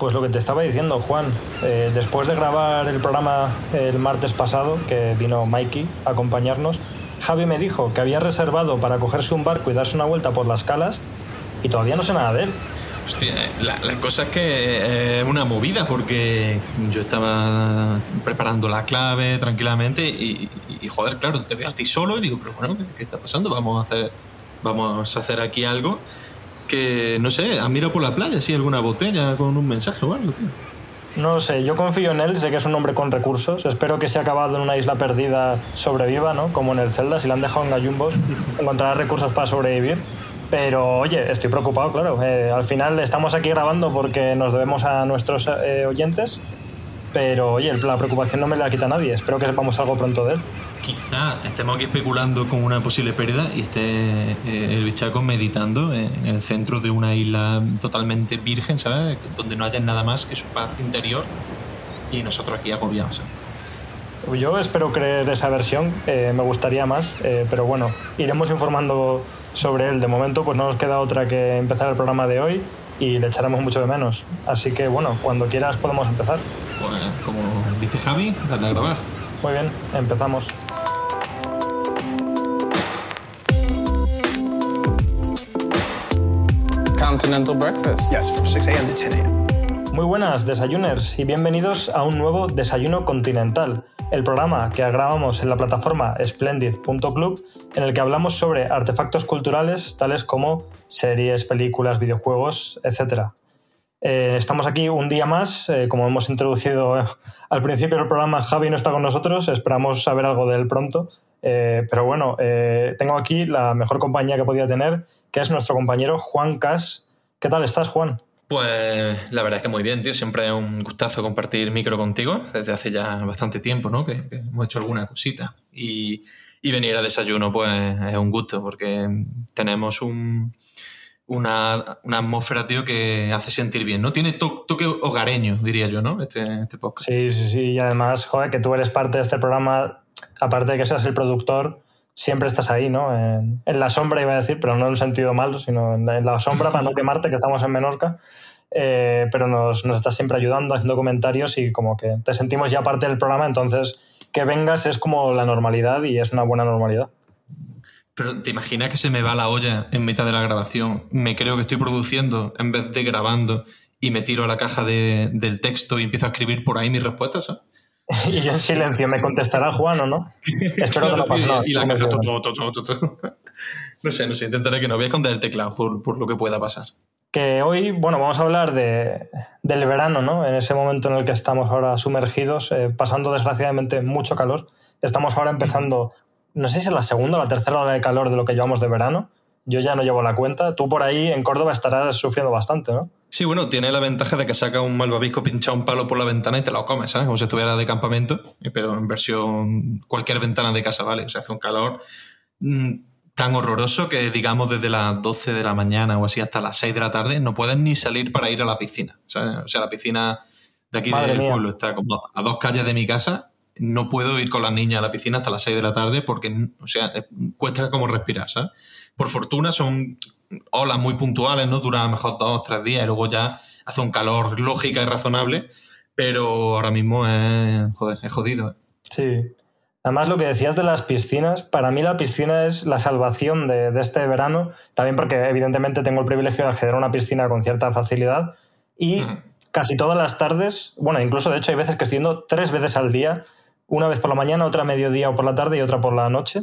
Pues lo que te estaba diciendo, Juan, eh, después de grabar el programa el martes pasado, que vino Mikey a acompañarnos, Javi me dijo que había reservado para cogerse un barco y darse una vuelta por las calas y todavía no sé nada de él. Hostia, la, la cosa es que es una movida porque yo estaba preparando la clave tranquilamente y, y, y, joder, claro, te veo a ti solo y digo, pero bueno, ¿qué, qué está pasando? Vamos a hacer, vamos a hacer aquí algo que, no sé, has mirado por la playa, si alguna botella con un mensaje o algo, tío. No sé, yo confío en él, sé que es un hombre con recursos. Espero que se ha acabado en una isla perdida sobreviva, ¿no? Como en el Zelda, si le han dejado en gallumbos, encontrará recursos para sobrevivir. Pero oye, estoy preocupado, claro. Eh, al final estamos aquí grabando porque nos debemos a nuestros eh, oyentes. Pero oye, la preocupación no me la quita nadie. Espero que sepamos algo pronto de él. Quizá estemos aquí especulando con una posible pérdida y esté eh, el bichaco meditando en el centro de una isla totalmente virgen, ¿sabes? Donde no haya nada más que su paz interior y nosotros aquí agobiados. ¿sabes? Yo espero creer esa versión, eh, me gustaría más, eh, pero bueno, iremos informando sobre él. De momento, pues no nos queda otra que empezar el programa de hoy y le echaremos mucho de menos. Así que bueno, cuando quieras podemos empezar. Pues, como dice Javi, dale a grabar. Muy bien, empezamos. Continental breakfast. Yes, from 6 a.m. to 10 a.m. Muy buenas, desayuners, y bienvenidos a un nuevo Desayuno Continental, el programa que grabamos en la plataforma splendid.club, en el que hablamos sobre artefactos culturales tales como series, películas, videojuegos, etc. Eh, estamos aquí un día más, eh, como hemos introducido al principio del programa, Javi no está con nosotros, esperamos saber algo de él pronto. Eh, pero bueno, eh, tengo aquí la mejor compañía que podía tener, que es nuestro compañero Juan Cas. ¿Qué tal estás, Juan? Pues la verdad es que muy bien, tío. Siempre es un gustazo compartir micro contigo desde hace ya bastante tiempo, ¿no? Que, que hemos hecho alguna cosita. Y, y, venir a desayuno, pues es un gusto porque tenemos un, una, una, atmósfera, tío, que hace sentir bien, ¿no? Tiene to toque hogareño, diría yo, ¿no? Este, este podcast. Sí, sí, sí. Y además, joder, que tú eres parte de este programa, aparte de que seas el productor, siempre estás ahí, ¿no? En, la sombra iba a decir, pero no en un sentido malo, sino en la, sombra para no quemarte, que estamos en Menorca. Eh, pero nos, nos, estás siempre ayudando, haciendo comentarios y como que te sentimos ya parte del programa, entonces que vengas es como la normalidad y es una buena normalidad. Pero te imaginas que se me va la olla en mitad de la grabación, me creo que estoy produciendo en vez de grabando y me tiro a la caja de, del texto y empiezo a escribir por ahí mis respuestas, ¿eh? y yo en silencio, ¿me contestará Juan o no? Espero que no pase nada. Y, la caja, todo, todo, todo, No sé, no sé, intentaré que no voy a esconder el teclado por, por lo que pueda pasar. Que hoy, bueno, vamos a hablar de, del verano, ¿no? En ese momento en el que estamos ahora sumergidos, eh, pasando desgraciadamente mucho calor. Estamos ahora empezando, no sé si es la segunda o la tercera hora de calor de lo que llevamos de verano. Yo ya no llevo la cuenta. Tú por ahí en Córdoba estarás sufriendo bastante, ¿no? Sí, bueno, tiene la ventaja de que saca un malvavisco pinchado un palo por la ventana y te lo comes, ¿sabes? Como si estuviera de campamento, pero en versión cualquier ventana de casa, ¿vale? O sea, hace un calor mmm, tan horroroso que, digamos, desde las 12 de la mañana o así hasta las 6 de la tarde no puedes ni salir para ir a la piscina, ¿sabes? O sea, la piscina de aquí Madre del mía. pueblo está como a dos calles de mi casa. No puedo ir con las niñas a la piscina hasta las 6 de la tarde porque, o sea, cuesta como respirar, ¿sabes? Por fortuna son olas muy puntuales, ¿no? Duran a lo mejor dos o tres días y luego ya hace un calor lógica y razonable, pero ahora mismo es, joder, es jodido. ¿eh? Sí. Además, lo que decías de las piscinas, para mí la piscina es la salvación de, este verano, también porque evidentemente tengo el privilegio de acceder a una piscina con cierta facilidad y casi todas las tardes, bueno, incluso de hecho hay veces que estoy yendo tres veces al día, una vez por la mañana, otra a mediodía o por la tarde y otra por la noche,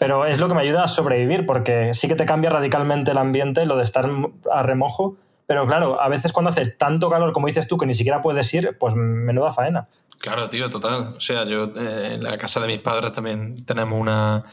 pero es lo que me ayuda a sobrevivir porque sí que te cambia radicalmente el ambiente, lo de estar a remojo, pero claro, a veces cuando hace tanto calor como dices tú que ni siquiera puedes ir, pues menuda faena. Claro, tío, total. O sea, yo eh, en la casa de mis padres también tenemos una,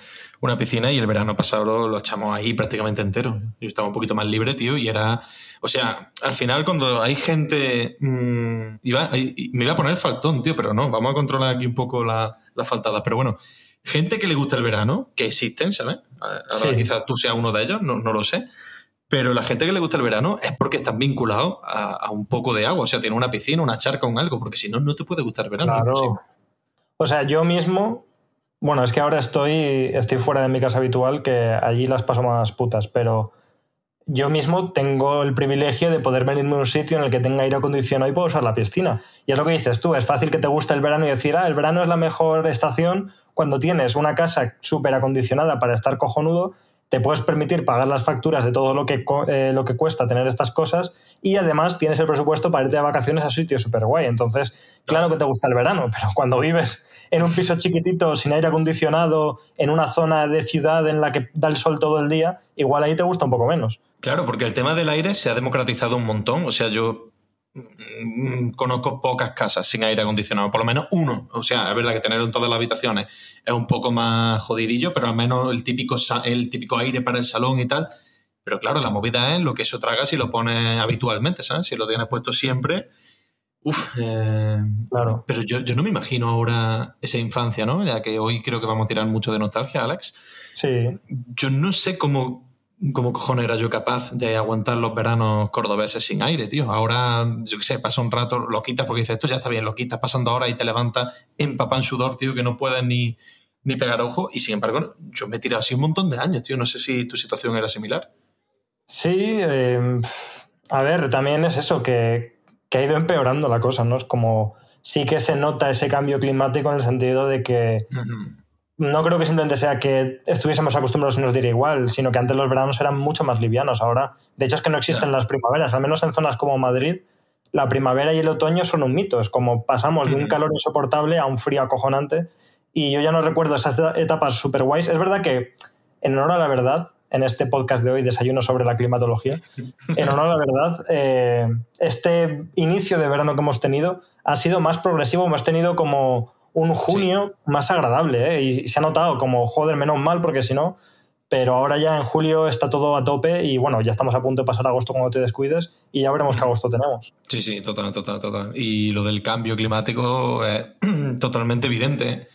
piscina y el verano pasado lo, echamos ahí prácticamente entero. Yo estaba un poquito más libre, tío, y era... O sea, al final cuando hay gente... Mm, iba, me iba a poner faltón, tío, pero no, vamos a controlar aquí un poco la, la faltada. Pero bueno, gente que le gusta el verano, que existen, ¿sabes? Ahora quizás tú seas uno de ellos, no, no lo sé. Pero la gente que le gusta el verano es porque están vinculados a, un poco de agua. O sea, tiene una piscina, una charca, un algo, porque si no, no te puede gustar el verano. Claro. O sea, yo mismo. Bueno, es que ahora estoy, estoy fuera de mi casa habitual, que allí las paso más putas, pero yo mismo tengo el privilegio de poder venirme a un sitio en el que tenga aire acondicionado y puedo usar la piscina. Y es lo que dices tú, es fácil que te guste el verano y decir, ah, el verano es la mejor estación cuando tienes una casa súper acondicionada para estar cojonudo te puedes permitir pagar las facturas de todo lo que, eh, lo que cuesta tener estas cosas y además tienes el presupuesto para irte de vacaciones a sitio súper guay. Entonces, claro que te gusta el verano, pero cuando vives en un piso chiquitito, sin aire acondicionado, en una zona de ciudad en la que da el sol todo el día, igual ahí te gusta un poco menos. Claro, porque el tema del aire se ha democratizado un montón. O sea, yo conozco pocas casas sin aire acondicionado, por lo menos uno. O sea, es verdad que tener en todas las habitaciones es un poco más jodidillo, pero al menos el típico, el típico aire para el salón y tal. Pero claro, la movida es lo que eso traga si lo pones habitualmente, ¿sabes? Si lo tienes puesto siempre. Uf, eh, claro. Pero yo, yo no me imagino ahora esa infancia, ¿no? Ya que hoy creo que vamos a tirar mucho de nostalgia, Alex. Sí. Yo no sé cómo ¿Cómo cojones era yo capaz de aguantar los veranos cordobeses sin aire, tío? Ahora, yo qué sé, pasa un rato, lo quitas porque dices, esto ya está bien, lo quitas pasando ahora y te levantas empapado en sudor, tío, que no puedes ni, ni pegar ojo. Y sin embargo, yo me he tirado así un montón de años, tío. No sé si tu situación era similar. Sí, em, a ver, también es eso, que, que ha ido empeorando la cosa, ¿no? Es como, sí que se nota ese cambio climático en el sentido de que no creo que simplemente sea que estuviésemos acostumbrados y nos diera igual, sino que antes los veranos eran mucho más livianos. Ahora, de hecho, es que no existen las primaveras, al menos en zonas como Madrid, la primavera y el otoño son un mito. Es como pasamos de un calor insoportable a un frío acojonante. Y yo ya no recuerdo esas etapas super guays. Es verdad que, en honor a la verdad, en este podcast de hoy, Desayuno sobre la climatología, en honor a la verdad, eh, este inicio de verano que hemos tenido ha sido más progresivo. Hemos tenido como un junio más agradable, ¿eh? Y se ha notado como, joder, menos mal, porque si no. Pero ahora ya en julio está todo a tope y bueno, ya estamos a punto de pasar agosto cuando te descuides y ya veremos qué agosto tenemos. Sí, sí, total, total, total. Y lo del cambio climático es totalmente evidente.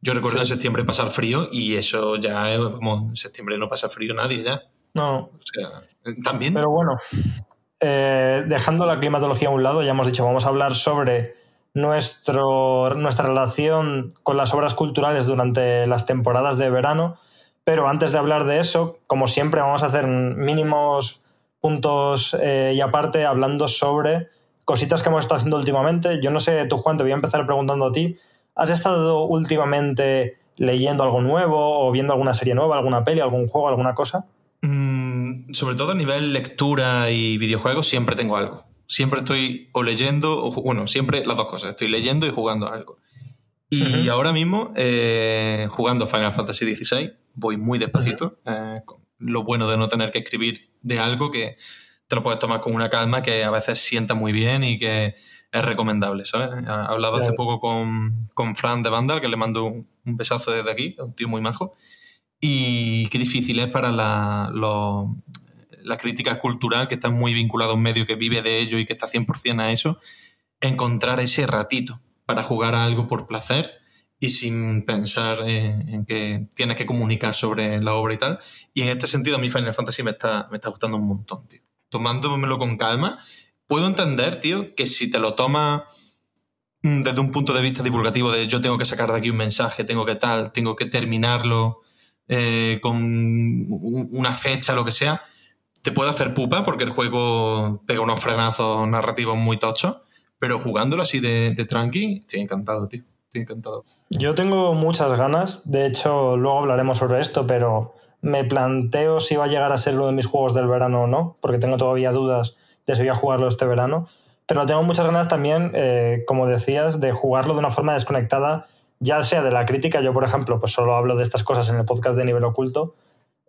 Yo recuerdo en septiembre pasar frío y eso ya como en septiembre no pasa frío nadie ya. No. O sea, también. Pero bueno, eh, dejando la climatología a un lado, ya hemos dicho, vamos a hablar sobre nuestro, nuestra relación con las obras culturales durante las temporadas de verano. Pero antes de hablar de eso, como siempre, vamos a hacer mínimos puntos eh, y aparte hablando sobre cositas que hemos estado haciendo últimamente. Yo no sé, tú Juan, te voy a empezar preguntando a ti. ¿Has estado últimamente leyendo algo nuevo o viendo alguna serie nueva, alguna peli, algún juego, alguna cosa? Mm, sobre todo a nivel lectura y videojuegos siempre tengo algo siempre estoy o leyendo, o bueno, siempre las dos cosas, estoy leyendo y jugando algo. Y ahora mismo, eh, jugando Final Fantasy XVI, voy muy despacito. Eh, lo bueno de no tener que escribir de algo que te lo puedes tomar con una calma que a veces sienta muy bien y que es recomendable, ¿sabes? He hablado hace poco con, con, Fran de Vandal, que le mando un, besazo desde aquí, un tío muy majo. Y qué difícil es para la, los, la crítica cultural, que está muy vinculado a un medio que vive de ello y que está 100% a eso, encontrar ese ratito para jugar a algo por placer y sin pensar en, que tienes que comunicar sobre la obra y tal. Y en este sentido a mí Final Fantasy me está, me está gustando un montón, tío. Tomándomelo con calma, puedo entender, tío, que si te lo tomas mm, desde un punto de vista divulgativo de yo tengo que sacar de aquí un mensaje, tengo que tal, tengo que terminarlo eh, con una fecha, lo que sea, te puede hacer pupa porque el juego pega unos frenazos narrativos muy tochos, pero jugándolo así de, de tranqui, estoy encantado, tío. Estoy encantado. Yo tengo muchas ganas, de hecho luego hablaremos sobre esto, pero me planteo si va a llegar a ser uno de mis juegos del verano o no, porque tengo todavía dudas de si voy a jugarlo este verano. Pero tengo muchas ganas también, eh, como decías, de jugarlo de una forma desconectada, ya sea de la crítica, yo por ejemplo, pues solo hablo de estas cosas en el podcast de nivel oculto,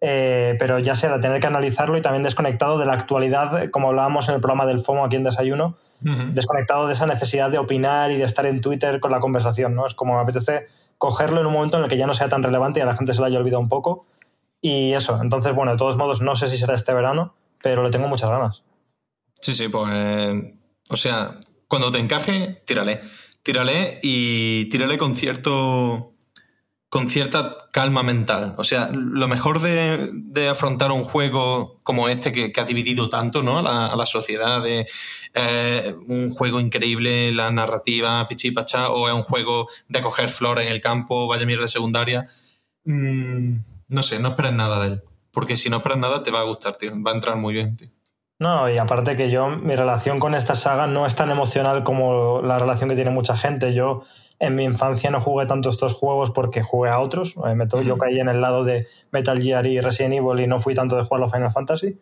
eh, pero ya sea de tener que analizarlo y también desconectado de la actualidad, como hablábamos en el programa del FOMO aquí en Desayuno, desconectado de esa necesidad de opinar y de estar en Twitter con la conversación, ¿no? Es como me apetece cogerlo en un momento en el que ya no sea tan relevante y a la gente se lo haya olvidado un poco. Y eso, entonces, bueno, de todos modos, no sé si será este verano, pero le tengo muchas ganas. Sí, sí, pues. o sea, cuando te encaje, tírale. Tírale y tírale con cierto. Con cierta calma mental. O sea, lo mejor de, afrontar un juego como este que, ha dividido tanto ¿no? a, la, sociedad, de eh, un juego increíble, la narrativa, pichipacha, o es un juego de coger flores en el campo, vaya mierda secundaria. Mm, no sé, no esperes nada de él. Porque si no esperas nada, te va a gustar, tío. Va a entrar muy bien, tío. No, y aparte que yo, mi relación con esta saga no es tan emocional como la relación que tiene mucha gente. Yo en mi infancia no jugué tanto estos juegos porque jugué a otros. Eh, yo caí en el lado de Metal Gear y Resident Evil y no fui tanto de jugar a Final Fantasy.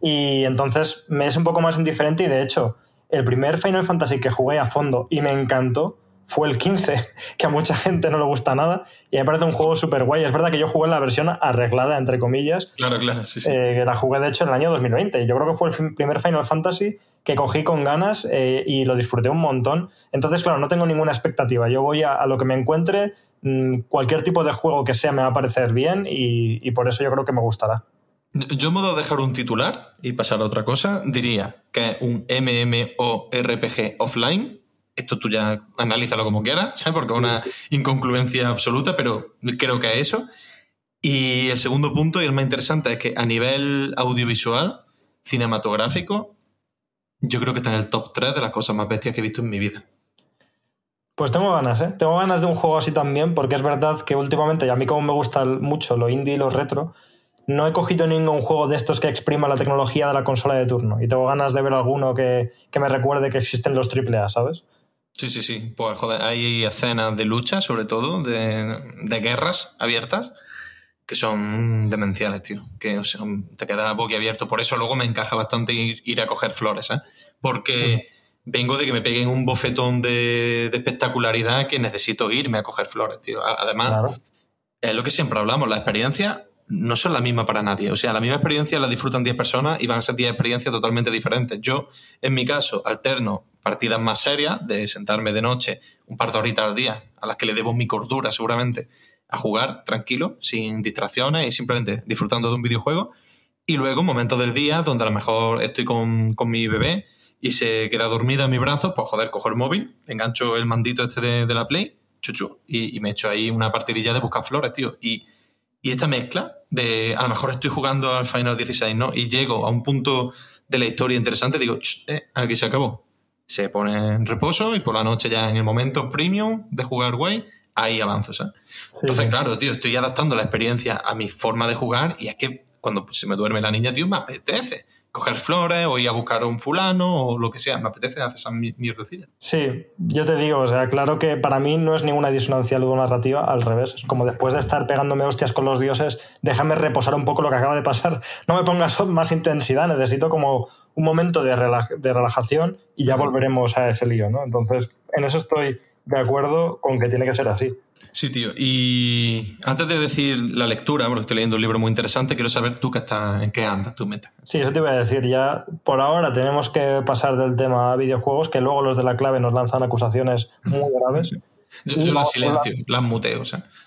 Y entonces me es un poco más indiferente y de hecho, el primer Final Fantasy que jugué a fondo y me encantó fue el 15, que a mucha gente no le gusta nada. Y me parece un juego súper guay. Es verdad que yo jugué la versión arreglada, entre comillas. Claro, claro, sí, sí. Eh, la jugué, de hecho, en el año 2020. Yo creo que fue el primer Final Fantasy que cogí con ganas eh, y lo disfruté un montón. Entonces, claro, no tengo ninguna expectativa. Yo voy a, lo que me encuentre. Mm, cualquier tipo de juego que sea me va a parecer bien y, por eso yo creo que me gustará. Yo, en modo de dejar un titular y pasar a otra cosa, diría que un MMORPG offline esto tú ya analízalo como quieras, ¿sabes? Porque es una inconcluencia absoluta, pero creo que es eso. Y el segundo punto, y el más interesante, es que a nivel audiovisual, cinematográfico, yo creo que está en el top 3 de las cosas más bestias que he visto en mi vida. Pues tengo ganas, ¿eh? Tengo ganas de un juego así también, porque es verdad que últimamente, y a mí como me gusta mucho lo indie y lo retro, no he cogido ningún juego de estos que exprima la tecnología de la consola de turno. Y tengo ganas de ver alguno que, que me recuerde que existen los AAA, ¿sabes? Sí, sí, sí. Pues joder, hay escenas de lucha, sobre todo, de, guerras abiertas, que son demenciales, tío. Que o sea, te queda boquiabierto. Por eso luego me encaja bastante ir, a coger flores, ¿eh? Porque vengo de que me peguen un bofetón de, espectacularidad que necesito irme a coger flores, tío. Además, es lo que siempre hablamos, la experiencia no son la misma para nadie. O sea, la misma experiencia la disfrutan 10 personas y van a ser 10 experiencias totalmente diferentes. Yo, en mi caso, alterno partidas más serias, de sentarme de noche un par de horitas al día, a las que le debo mi cordura seguramente, a jugar tranquilo, sin distracciones y simplemente disfrutando de un videojuego. Y luego momentos del día donde a lo mejor estoy con, mi bebé y se queda dormida en mi brazo, pues joder, cojo el móvil, engancho el mandito este de, la Play, chuchu, y, y, me echo ahí una partidilla de buscar flores, tío. Y y esta mezcla de, a lo mejor estoy jugando al Final 16, ¿no? Y llego a un punto de la historia interesante, digo, eh, aquí se acabó. Se pone en reposo y por la noche ya en el momento premium de jugar guay, ahí avanzo, ¿sabes? Entonces, claro, tío, estoy adaptando la experiencia a mi forma de jugar y es que cuando se me duerme la niña, tío, me apetece coger flores o ir a buscar a un fulano o lo que sea. Me apetece hacer esa mierdecilla. Sí, yo te digo, o sea, claro que para mí no es ninguna disonancia ludonarrativa, al revés. Es como después de estar pegándome hostias con los dioses, déjame reposar un poco lo que acaba de pasar. No me pongas más intensidad, necesito como un momento de, de relajación y ya volveremos a ese lío, ¿no? Entonces, en eso estoy de acuerdo con que tiene que ser así. Sí, tío. Y antes de decir la lectura, porque estoy leyendo un libro muy interesante, quiero saber tú qué estás, en qué andas, tu meta. Sí, eso te iba a decir. Ya por ahora tenemos que pasar del tema a videojuegos, que luego los de la clave nos lanzan acusaciones muy graves. yo, las silencio, las muteo.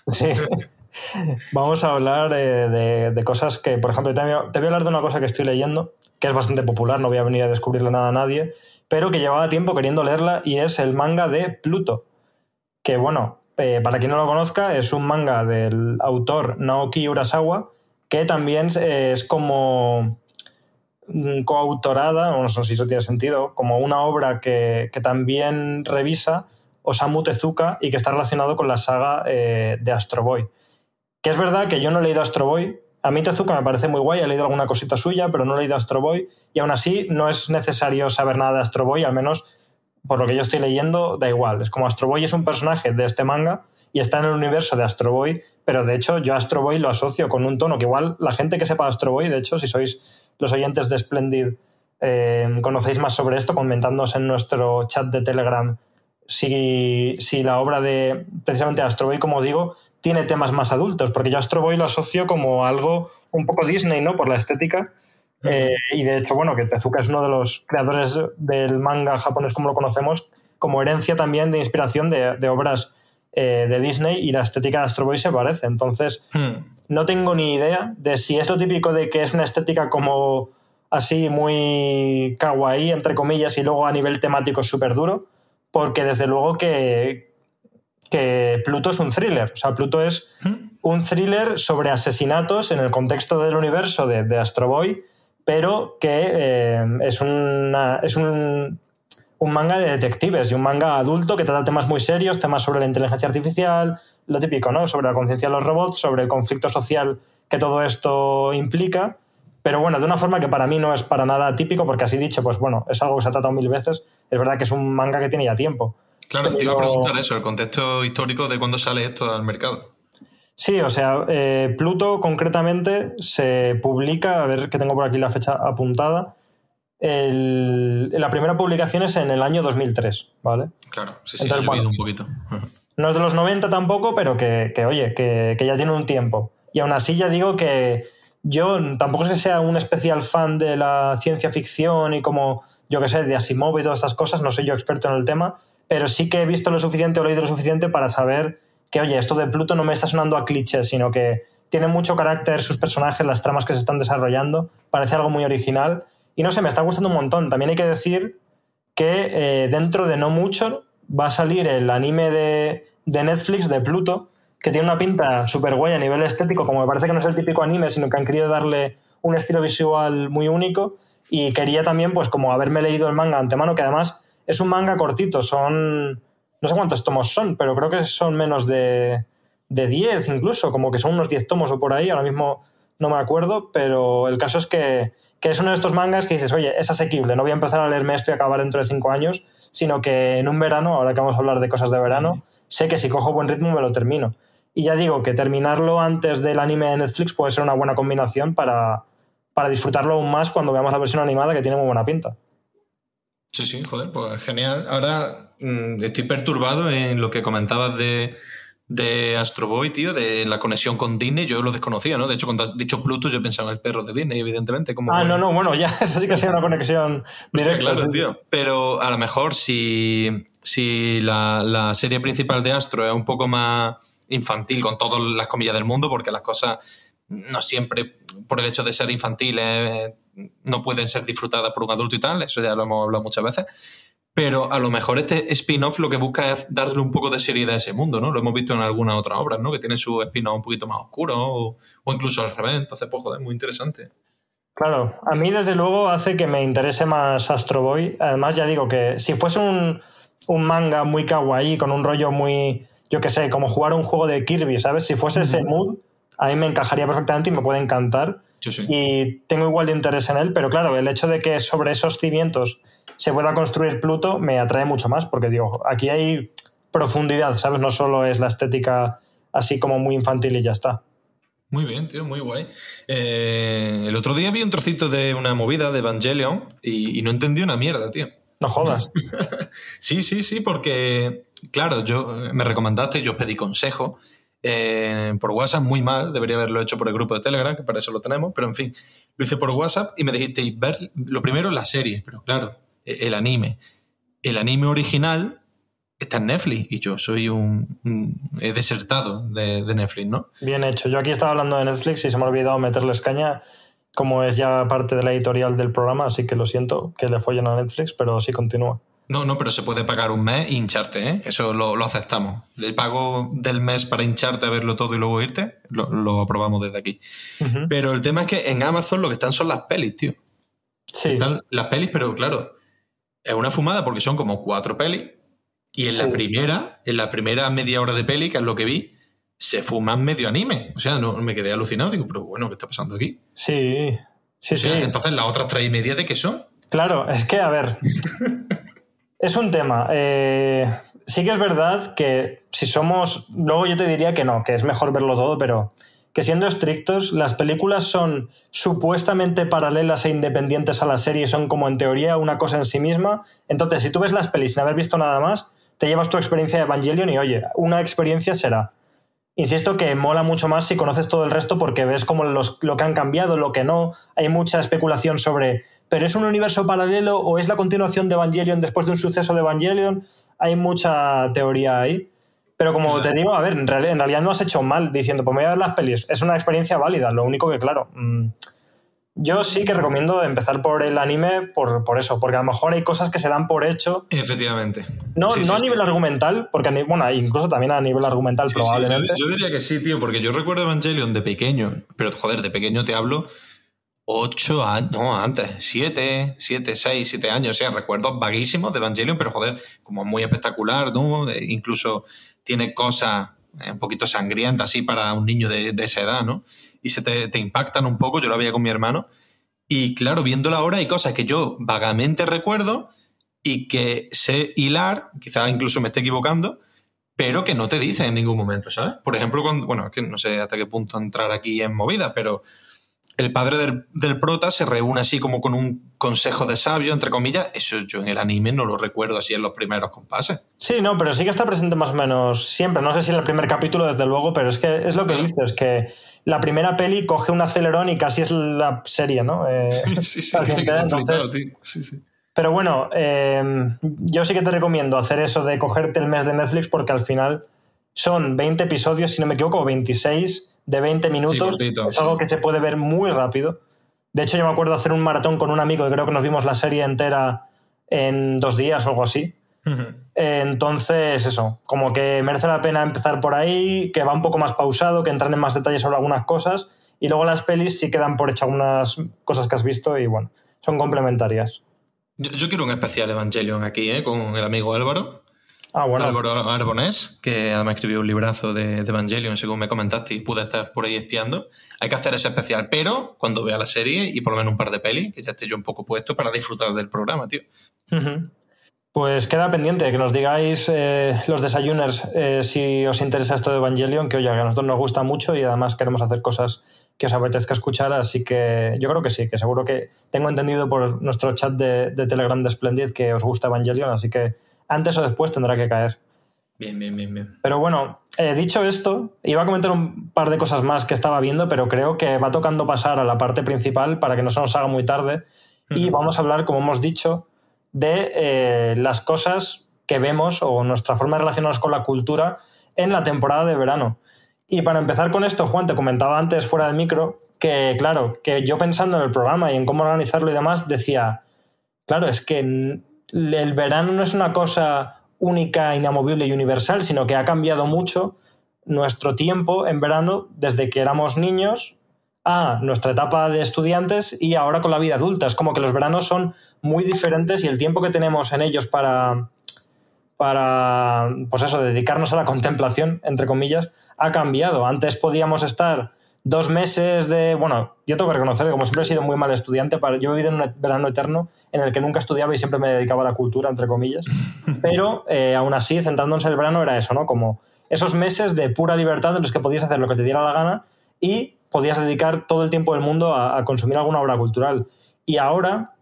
Sí. Vamos a hablar eh, de, cosas que, por ejemplo, te voy, a, te voy a hablar de una cosa que estoy leyendo, que es bastante popular, no voy a venir a descubrirle nada a nadie, pero que llevaba tiempo queriendo leerla y es el manga de Pluto. Que bueno, eh, para quien no lo conozca, es un manga del autor Naoki Urasawa, que también es como coautorada, no sé si eso tiene sentido, como una obra que, también revisa Osamu Tezuka y que está relacionado con la saga eh, de Astro Boy. Que es verdad que yo no he leído Astro Boy. A mí Tezuka me parece muy guay, he leído alguna cosita suya, pero no he leído Astro Boy. Y aún así no es necesario saber nada de Astro Boy, al menos por lo que yo estoy leyendo, da igual. Es como Astro Boy es un personaje de este manga y está en el universo de Astro Boy, pero de hecho yo Astro Boy lo asocio con un tono que igual la gente que sepa Astro Boy, de hecho, si sois los oyentes de Splendid, eh, conocéis más sobre esto, comentándonos en nuestro chat de Telegram si, si la obra de precisamente Astro Boy, como digo, tiene temas más adultos, porque yo Astro Boy lo asocio como algo un poco Disney, ¿no? Por la estética. Eh, y de hecho, bueno, que Tezuka es uno de los creadores del manga japonés como lo conocemos, como herencia también de inspiración de, de obras eh, de Disney y la estética de Astro Boy se parece. Entonces, Hmm. no tengo ni idea de si es lo típico de que es una estética como así muy kawaii, entre comillas, y luego a nivel temático es súper duro, porque desde luego que, que Pluto es un thriller. O sea, Pluto es un thriller sobre asesinatos en el contexto del universo de, de Astro Boy, pero que eh, es, una, es un, un manga de detectives y un manga adulto que trata temas muy serios, temas sobre la inteligencia artificial, lo típico, ¿no? Sobre la conciencia de los robots, sobre el conflicto social que todo esto implica. Pero bueno, de una forma que para mí no es para nada típico, porque así dicho, pues bueno, es algo que se ha tratado mil veces. Es verdad que es un manga que tiene ya tiempo. Claro, te iba a Pero- preguntar eso, el contexto histórico de cuándo sale esto al mercado. Sí, o sea, eh, Pluto concretamente se publica, a ver que tengo por aquí la fecha apuntada. el- la primera publicación es en el año 2003, ¿vale? Claro, sí, sí, Entonces, bueno. un poquito. No es de los 90 tampoco, pero que, que, oye, que, que ya tiene un tiempo. Y aún así ya digo que yo tampoco es que sea un especial fan de la ciencia ficción y como, yo que sé, de Asimov y todas estas cosas, no soy yo experto en el tema, pero sí que he visto lo suficiente o leído lo suficiente para saber que, oye, esto de Pluto no me está sonando a clichés, sino que tiene mucho carácter sus personajes, las tramas que se están desarrollando, parece algo muy original. Y no sé, me está gustando un montón. También hay que decir que eh, dentro de no mucho va a salir el anime de, de Netflix de Pluto, que tiene una pinta súper guay a nivel estético, como me parece que no es el típico anime, sino que han querido darle un estilo visual muy único. Y quería también, pues, como haberme leído el manga antemano, que además es un manga cortito, son. No sé cuántos tomos son, pero creo que son menos de, de 10 incluso, como que son unos 10 tomos o por ahí, ahora mismo no me acuerdo, pero el caso es que, que es uno de estos mangas que dices, oye, es asequible, no voy a empezar a leerme esto y acabar dentro de 5 años, sino que en un verano, ahora que vamos a hablar de cosas de verano, sé que si cojo buen ritmo me lo termino. Y ya digo que terminarlo antes del anime de Netflix puede ser una buena combinación para, para disfrutarlo aún más cuando veamos la versión animada que tiene muy buena pinta. Sí, sí, joder, pues genial. Ahora mm, estoy perturbado en lo que comentabas de, de Astro Boy, tío, de la conexión con Disney. Yo lo desconocía, ¿no? De hecho, cuando has dicho Pluto, yo pensaba en el perro de Disney, evidentemente. Como Ah, no, no, bueno, ya, eso sí que ha sido una conexión directa. claro, sí, sí. tío. Pero a lo mejor si, si la, la serie principal de Astro es un poco más infantil, con todas las comillas del mundo, porque las cosas no siempre, por el hecho de ser infantiles, eh, no pueden ser disfrutadas por un adulto y tal, eso ya lo hemos hablado muchas veces. Pero a lo mejor este spin-off lo que busca es darle un poco de seriedad a ese mundo, ¿no? Lo hemos visto en algunas otras obras, ¿no? Que tienen su spin-off un poquito más oscuro o, o incluso al revés. Entonces, pues, joder, muy interesante. Claro, a mí desde luego hace que me interese más Astro Boy. Además, ya digo que si fuese un, un manga muy kawaii, con un rollo muy, yo qué sé, como jugar un juego de Kirby, ¿sabes? Si fuese ese mood, a mí me encajaría perfectamente y me puede encantar. Sí. Y tengo igual de interés en él, pero claro, el hecho de que sobre esos cimientos se pueda construir Pluto me atrae mucho más, porque digo, aquí hay profundidad, ¿sabes? No solo es la estética así como muy infantil y ya está. Muy bien, tío, muy guay. Eh, el otro día vi un trocito de una movida de Evangelion y, y no entendí una mierda, tío. No jodas. Sí, sí, sí, porque, claro, yo me recomendaste, yo pedí consejo eh, por WhatsApp, muy mal, debería haberlo hecho por el grupo de Telegram, que para eso lo tenemos, pero en fin, lo hice por WhatsApp y me dijisteis ver lo primero la serie, pero claro, e- el anime. El anime original está en Netflix y yo soy un, he desertado de, de Netflix, ¿no? Bien hecho. Yo aquí estaba hablando de Netflix y se me ha olvidado meterles caña, como es ya parte de la editorial del programa, así que lo siento que le follen a Netflix, pero sí continúa. No, no, pero se puede pagar un mes e hincharte, ¿eh? Eso lo, lo aceptamos. El pago del mes para hincharte a verlo todo y luego irte, lo, lo aprobamos desde aquí. Pero el tema es que en Amazon lo que están son las pelis, tío. Sí, Están las pelis, pero claro, es una fumada porque son como cuatro pelis. Y en Sí. la primera, en la primera media hora de peli, que es lo que vi, se fuman medio anime. O sea, no, me quedé alucinado. Digo, pero bueno, ¿qué está pasando aquí? sí, sí, O sea, sí. entonces las otras tres y media de qué son. Claro, es que, a ver, Es un tema. Eh, sí que es verdad que si somos. Luego yo te diría que no, que es mejor verlo todo, pero que siendo estrictos, las películas son supuestamente paralelas e independientes a la serie, son como en teoría una cosa en sí misma. Entonces, si tú ves las pelis sin haber visto nada más, te llevas tu experiencia de Evangelion y oye, una experiencia será. Insisto que mola mucho más si conoces todo el resto porque ves como los, lo que han cambiado, lo que no. Hay mucha especulación sobre, ¿pero es un universo paralelo o es la continuación de Evangelion después de un suceso de Evangelion? Hay mucha teoría ahí. Pero como te digo, a ver, en realidad, no has hecho mal diciendo, pues me voy a ver las pelis. Es una experiencia válida. Lo único que, claro, mm, yo sí que recomiendo empezar por el anime por, por, eso, porque a lo mejor hay cosas que se dan por hecho. Efectivamente. No, no a nivel argumental, porque bueno, incluso también a nivel argumental probablemente. Yo, yo, diría que sí, tío, porque yo recuerdo Evangelion de pequeño, pero joder, de pequeño te hablo ocho años, no, antes, siete, siete, seis, siete años, o sea, recuerdos vaguísimos de Evangelion, pero joder, como muy espectacular, ¿no? Incluso tiene cosas eh, un poquito sangrientas así para un niño de, esa edad, ¿no? Y se te, impactan un poco, yo lo veía con mi hermano, y claro, viéndola ahora hay cosas que yo vagamente recuerdo y que sé hilar, quizás incluso me esté equivocando, pero que no te dice en ningún momento, ¿sabes? Por ejemplo, cuando, bueno, es que no sé hasta qué punto entrar aquí en movida, pero el padre del, prota se reúne así como con un consejo de sabio, entre comillas. Eso yo en el anime no lo recuerdo así en los primeros compases. Sí, no, pero sí que está presente más o menos siempre. No sé si en el primer capítulo, desde luego, pero es que es lo que dices, que la primera peli coge un acelerón y casi es la serie, ¿no? Eh, sí, sí, sí, Pero bueno, eh, yo sí que te recomiendo hacer eso de cogerte el mes de Netflix porque al final son 20 episodios, si no me equivoco, 26 de 20 minutos. es algo que se puede ver muy rápido. De hecho, yo me acuerdo hacer un maratón con un amigo y creo que nos vimos la serie entera en dos días o algo así. Entonces, eso, como que merece la pena empezar por ahí, que va un poco más pausado, que entran en más detalles sobre algunas cosas. Y luego las pelis sí quedan por hecho algunas cosas que has visto y bueno, son complementarias. Yo, quiero un especial Evangelion aquí, ¿eh? con el amigo Álvaro. Ah, bueno. Álvaro Arbonés, que además escribió un librazo de, Evangelion, según me comentaste, y pude estar por ahí espiando. Hay que hacer ese especial, pero cuando vea la serie y por lo menos un par de pelis, que ya esté yo un poco puesto para disfrutar del programa, tío. Pues queda pendiente que nos digáis eh, los desayuners eh, si os interesa esto de Evangelion, que oye, a nosotros nos gusta mucho y además queremos hacer cosas que os apetezca escuchar, así que yo creo que sí, que seguro que tengo entendido por nuestro chat de, de Telegram de Splendid que os gusta Evangelion, así que antes o después tendrá que caer. Bien, bien, bien, bien. Pero bueno, eh, dicho esto, iba a comentar un par de cosas más que estaba viendo, pero creo que va tocando pasar a la parte principal para que no se nos haga muy tarde. Y vamos a hablar, como hemos dicho, de eh, las cosas que vemos o nuestra forma de relacionarnos con la cultura en la temporada de verano. Y para empezar con esto, Juan, te comentaba antes fuera del micro que, claro, que yo pensando en el programa y en cómo organizarlo y demás, decía, claro, es que el verano no es una cosa única, inamovible y universal, sino que ha cambiado mucho nuestro tiempo en verano desde que éramos niños a nuestra etapa de estudiantes y ahora con la vida adulta. Es como que los veranos son muy diferentes y el tiempo que tenemos en ellos para, para pues eso, dedicarnos a la contemplación, entre comillas, ha cambiado. Antes podíamos estar dos meses de. Bueno, yo tengo que reconocer que, como siempre he sido muy mal estudiante, para, yo he vivido en un verano eterno en el que nunca estudiaba y siempre me dedicaba a la cultura, entre comillas. Pero eh, aún así, centrándose en el verano, era eso, ¿no? Como esos meses de pura libertad en los que podías hacer lo que te diera la gana y podías dedicar todo el tiempo del mundo a, a consumir alguna obra cultural. Y ahora,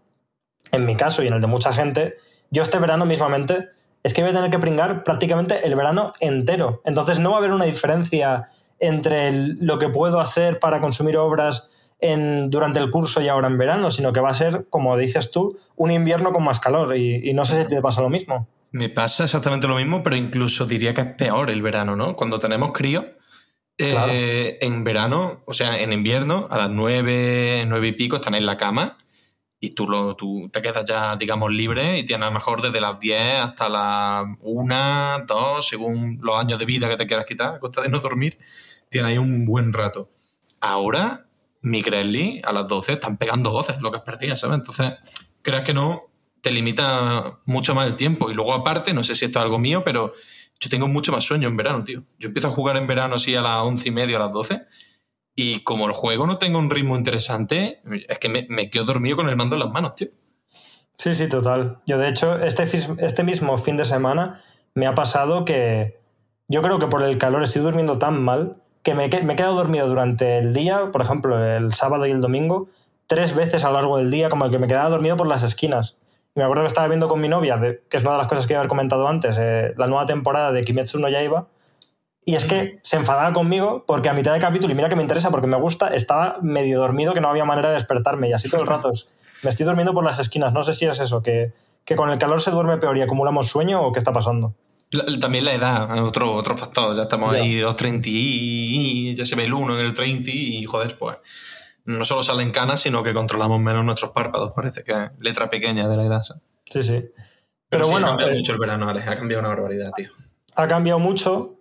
en mi caso y en el de mucha gente, yo este verano mismamente es que voy a tener que pringar prácticamente el verano entero. Entonces no va a haber una diferencia entre lo que puedo hacer para consumir obras en, durante el curso y ahora en verano, sino que va a ser, como dices tú, un invierno con más calor. Y, no sé si te pasa lo mismo. Me pasa exactamente lo mismo, pero incluso diría que es peor el verano, ¿no? Cuando tenemos crío, eh, en verano, o sea, en invierno, a las nueve, nueve y pico están en la cama y tú, lo, tú te quedas ya, digamos, libre y tienes a lo mejor desde las 10 hasta las 1, 2, según los años de vida que te quieras quitar, a costa de no dormir, tienes ahí un buen rato. Ahora, mi a las 12 están pegando voces, lo que has perdido, ¿sabes? Entonces, creas que no, te limita mucho más el tiempo. Y luego, aparte, no sé si esto es algo mío, pero yo tengo mucho más sueño en verano, tío. Yo empiezo a jugar en verano así a las 11 y media, a las 12 y como el juego no tenga un ritmo interesante, es que me, quedo dormido con el mando en las manos, tío. Sí, sí, total. Yo, de hecho, este, este mismo fin de semana me ha pasado que yo creo que por el calor estoy durmiendo tan mal que me, me he quedado dormido durante el día, por ejemplo, el sábado y el domingo, tres veces a lo largo del día, como el que me quedaba dormido por las esquinas. Y me acuerdo que estaba viendo con mi novia, de- que es una de las cosas que iba a haber comentado antes, eh, la nueva temporada de Kimetsu no Yaiba. Y es que se enfadaba conmigo porque a mitad de capítulo, y mira que me interesa porque me gusta, estaba medio dormido que no había manera de despertarme. Y así todo el rato. Me estoy durmiendo por las esquinas. No sé si es eso, que, que con el calor se duerme peor y acumulamos sueño o qué está pasando. La- también la edad, otro, otro factor. Ya estamos Ya. ahí los 30 y ya se ve el 1 en el 30 y joder, pues no solo salen canas, sino que controlamos menos nuestros párpados. Parece que es letra pequeña de la edad. ¿sabes? Sí, sí. Pero, Pero sí, bueno, ha cambiado eh, mucho el verano, Alex. Ha cambiado una barbaridad, tío. ha cambiado mucho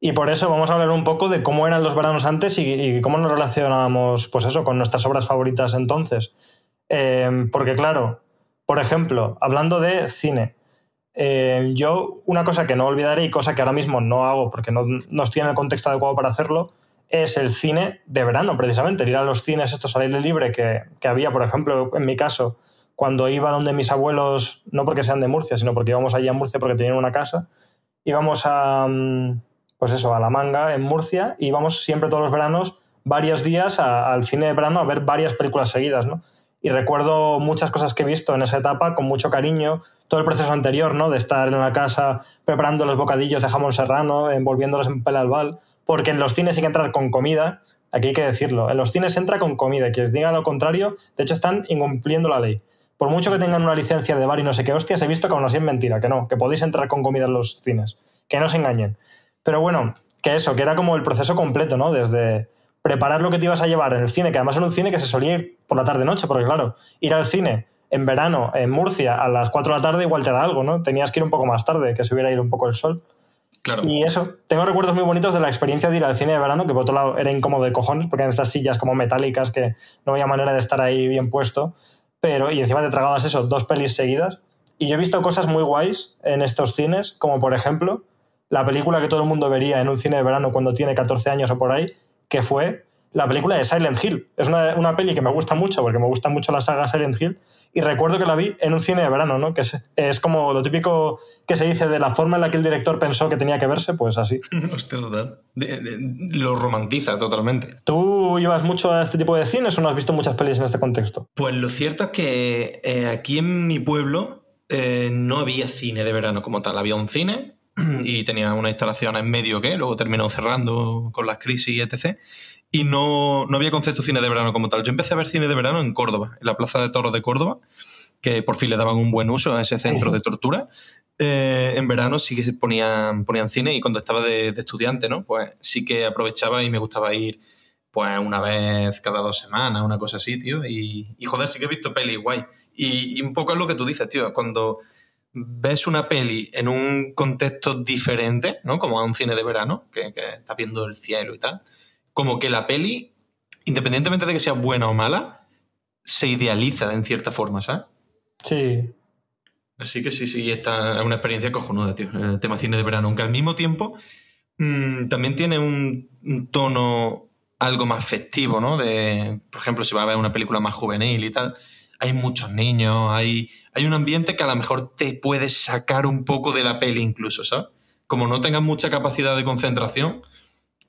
y por eso vamos a hablar un poco de cómo eran los veranos antes y, y cómo nos relacionábamos, pues eso, con nuestras obras favoritas entonces. Eh, porque claro, por ejemplo, hablando de cine, eh, yo una cosa que no olvidaré y cosa que ahora mismo no hago porque no, no estoy en el contexto adecuado para hacerlo, es el cine de verano, precisamente, ir a los cines estos al aire libre que, que había, por ejemplo, en mi caso, cuando iba donde mis abuelos, no porque sean de Murcia, sino porque íbamos allí a Murcia porque tenían una casa, íbamos a, mm, pues eso, a La Manga, en Murcia, y íbamos siempre todos los veranos, varios días al cine de verano a ver varias películas seguidas, ¿no? Y recuerdo muchas cosas que he visto en esa etapa con mucho cariño, todo el proceso anterior, ¿no? De estar en la casa preparando los bocadillos de jamón serrano, envolviéndolos en papel albal, porque en los cines hay que entrar con comida, aquí hay que decirlo, en los cines entra con comida, que os diga lo contrario, de hecho están incumpliendo la ley. Por mucho que tengan una licencia de bar y no sé qué hostias, he visto que aún así es mentira, que no, que podéis entrar con comida en los cines, que no se engañen. Pero bueno, que eso, que era como el proceso completo, ¿no? Desde preparar lo que te ibas a llevar en el cine, que además era un cine que se solía ir por la tarde-noche, porque claro, ir al cine en verano en Murcia a las 4 de la tarde igual te da algo, ¿no? Tenías que ir un poco más tarde, que se hubiera ido un poco el sol. Claro. Y eso, tengo recuerdos muy bonitos de la experiencia de ir al cine de verano, que por otro lado era incómodo de cojones, porque eran estas sillas como metálicas que no había manera de estar ahí bien puesto, pero y encima te tragabas eso, dos pelis seguidas. Y yo he visto cosas muy guays en estos cines, como por ejemplo la película que todo el mundo vería en un cine de verano cuando tiene 14 años o por ahí, que fue la película de Silent Hill. Es una, una peli que me gusta mucho, porque me gusta mucho la saga Silent Hill, y recuerdo que la vi en un cine de verano, ¿no? Que es, es como lo típico que se dice de la forma en la que el director pensó que tenía que verse, pues así. Hostia, total. De- de- lo romantiza totalmente. ¿Tú ibas mucho a este tipo de cines o no has visto muchas pelis en este contexto? Pues lo cierto es que eh, aquí en mi pueblo eh, no había cine de verano como tal. Había un cine y tenía una instalación en medio que luego terminó cerrando con las crisis etc. Y no, no había concepto cine de verano como tal. Yo empecé a ver cine de verano en Córdoba, en la Plaza de Toros de Córdoba, que por fin le daban un buen uso a ese centro de tortura. Eh, en verano sí que ponían, ponían cine y cuando estaba de, de estudiante, ¿no? Pues sí que aprovechaba y me gustaba ir pues una vez cada dos semanas, una cosa así, tío. Y, y, joder, sí que he visto peli guay. Y, y un poco es lo que tú dices, tío. Cuando ves una peli en un contexto diferente, ¿no? Como a un cine de verano, que, que estás viendo el cielo y tal, como que la peli, independientemente de que sea buena o mala, se idealiza en cierta forma, ¿sabes? Sí. Así que sí, sí, esta es una experiencia cojonuda, tío, el tema cine de verano. Aunque al mismo tiempo mmm, también tiene un, un, tono algo más festivo, ¿no? De, por ejemplo, si va a ver una película más juvenil y tal, hay muchos niños, hay, hay un ambiente que a lo mejor te puede sacar un poco de la peli incluso, ¿sabes? Como no tengas mucha capacidad de concentración,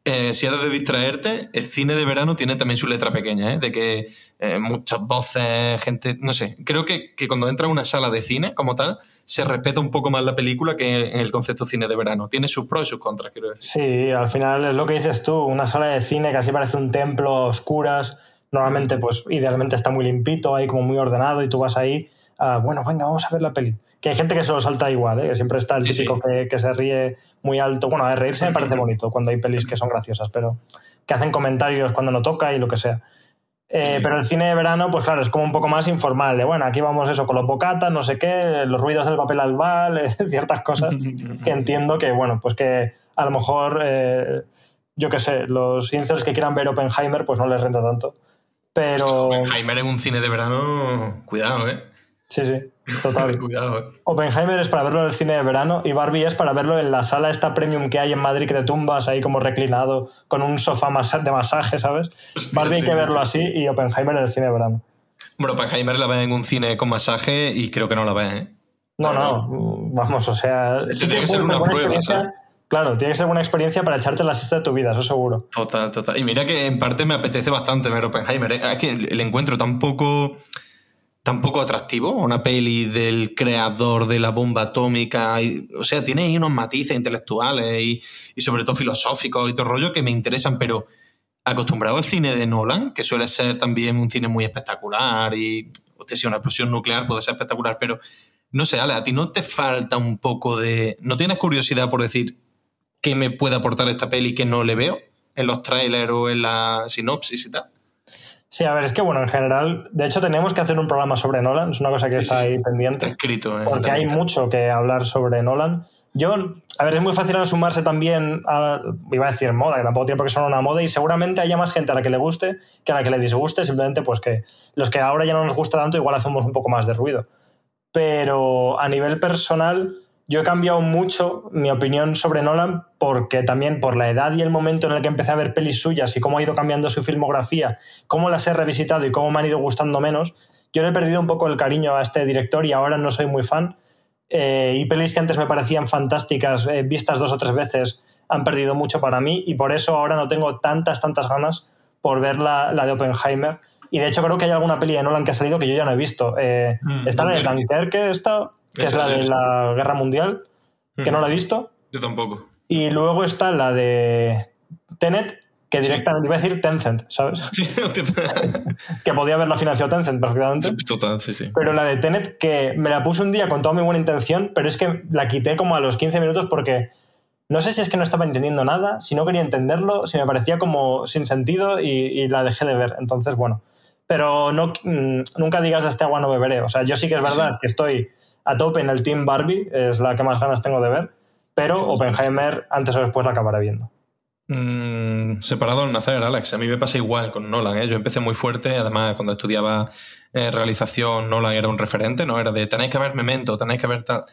eh, si eres de distraerte, el cine de verano tiene también su letra pequeña, ¿eh? de que eh, muchas voces, gente, no sé, creo que, que, cuando entra a una sala de cine como tal, se respeta un poco más la película que en el concepto cine de verano. Tiene sus pros y sus contras, quiero decir. Sí, al final es lo que dices tú, una sala de cine que así parece un templo a oscuras, normalmente pues idealmente está muy limpito, ahí como muy ordenado y tú vas ahí, uh, bueno, venga, vamos a ver la peli. Que hay gente que se lo salta igual, ¿eh? siempre está el Sí, típico sí. Que, que se ríe muy alto. Bueno, a ver, reírse me parece bonito cuando hay pelis que son graciosas, pero que hacen comentarios cuando no toca y lo que sea. Eh, Sí. Pero el cine de verano, pues claro, es como un poco más informal, de bueno, aquí vamos eso con los bocatas, no sé qué, los ruidos del papel albal, eh, ciertas cosas que entiendo que, bueno, pues que a lo mejor, eh, yo qué sé, los incels que quieran ver Oppenheimer, pues no les renta tanto. Pero... Oppenheimer en un cine de verano, cuidado, ¿eh? Sí, sí, total. cuidado, ¿eh? Oppenheimer es para verlo en el cine de verano y Barbie es para verlo en la sala esta premium que hay en Madrid que te tumbas ahí como reclinado con un sofá de masaje, ¿sabes? Hostia, Barbie hay que verlo así y Oppenheimer en el cine de verano. Bueno, para Heimer la ves en un cine con masaje y creo que no la ves, ¿eh? No, no, vamos, o sea... tiene que ser una prueba, ¿sabes? Claro, tiene que ser buena experiencia para echarte la siesta de tu vida, eso seguro. Total, total. Y mira que en parte me apetece bastante ver Oppenheimer. ¿eh? Es que el encuentro tan poco, tan poco atractivo, una peli del creador de la bomba atómica. o sea, tiene ahí unos matices intelectuales y, y, sobre todo filosóficos y todo rollo que me interesan, pero acostumbrado al cine de Nolan, que suele ser también un cine muy espectacular y, hostia, si una explosión nuclear puede ser espectacular, pero no sé, Ale, a ti no te falta un poco de... ¿No tienes curiosidad por decir, qué me puede aportar esta peli que no le veo en los trailers o en la sinopsis y tal. Sí, a ver, es que bueno, en general, de hecho tenemos que hacer un programa sobre Nolan, es una cosa que está ahí pendiente. Está escrito. porque hay mucho que hablar sobre Nolan. Yo, a ver, es muy fácil sumarse también a, iba a decir moda, que tampoco tiene por qué ser una moda, y seguramente haya más gente a la que le guste que a la que le disguste, simplemente pues que los que ahora ya no nos gusta tanto, igual hacemos un poco más de ruido. Pero a nivel personal, yo he cambiado mucho mi opinión sobre Nolan porque también por la edad y el momento en el que empecé a ver pelis suyas y cómo ha ido cambiando su filmografía, cómo las he revisitado y cómo me han ido gustando menos, yo le he perdido un poco el cariño a este director y ahora no soy muy fan. Eh, y pelis que antes me parecían fantásticas, eh, vistas dos o tres veces, han perdido mucho para mí y por eso ahora no tengo tantas, tantas ganas por ver la, la de Oppenheimer. Y de hecho creo que hay alguna peli de Nolan que ha salido que yo ya no he visto. Eh, mm, está en el Dunkerque, está que es la de la Guerra Mundial, que no la he visto. Yo tampoco. Y luego está la de Tenet, que directamente, iba a decir Tencent, ¿sabes? Sí, que podía haberla financiado Tencent perfectamente. total, sí, sí. Pero la de Tenet, que me la puse un día con toda mi buena intención, pero es que la quité como a los 15 minutos porque no sé si es que no estaba entendiendo nada, si no quería entenderlo, si me parecía como sin sentido y, la dejé de ver. Entonces, bueno. Pero no, mm, nunca digas de este agua no beberé. O sea, yo sí que es verdad que estoy a tope en el Team Barbie, es la que más ganas tengo de ver, pero Oppenheimer antes o después la acabaré viendo. Mm, separado al nacer, Alex. A mí me pasa igual con Nolan. ¿eh? Yo empecé muy fuerte, además cuando estudiaba eh, realización, Nolan era un referente, ¿no? Era de tenéis que ver Memento, tenéis que ver tal.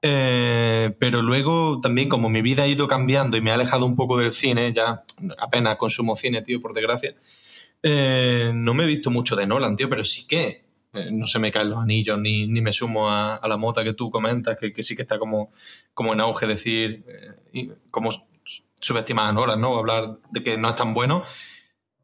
Eh, pero luego también como mi vida ha ido cambiando y me ha alejado un poco del cine, ya apenas consumo cine, tío, por desgracia, no me he visto mucho de Nolan, tío, pero sí que eh, no se me caen los anillos ni, ni me sumo a, la moda que tú comentas, que, que, sí que está como, como en auge decir, eh, como subestimar a Nolan, ¿no? Hablar de que no es tan bueno.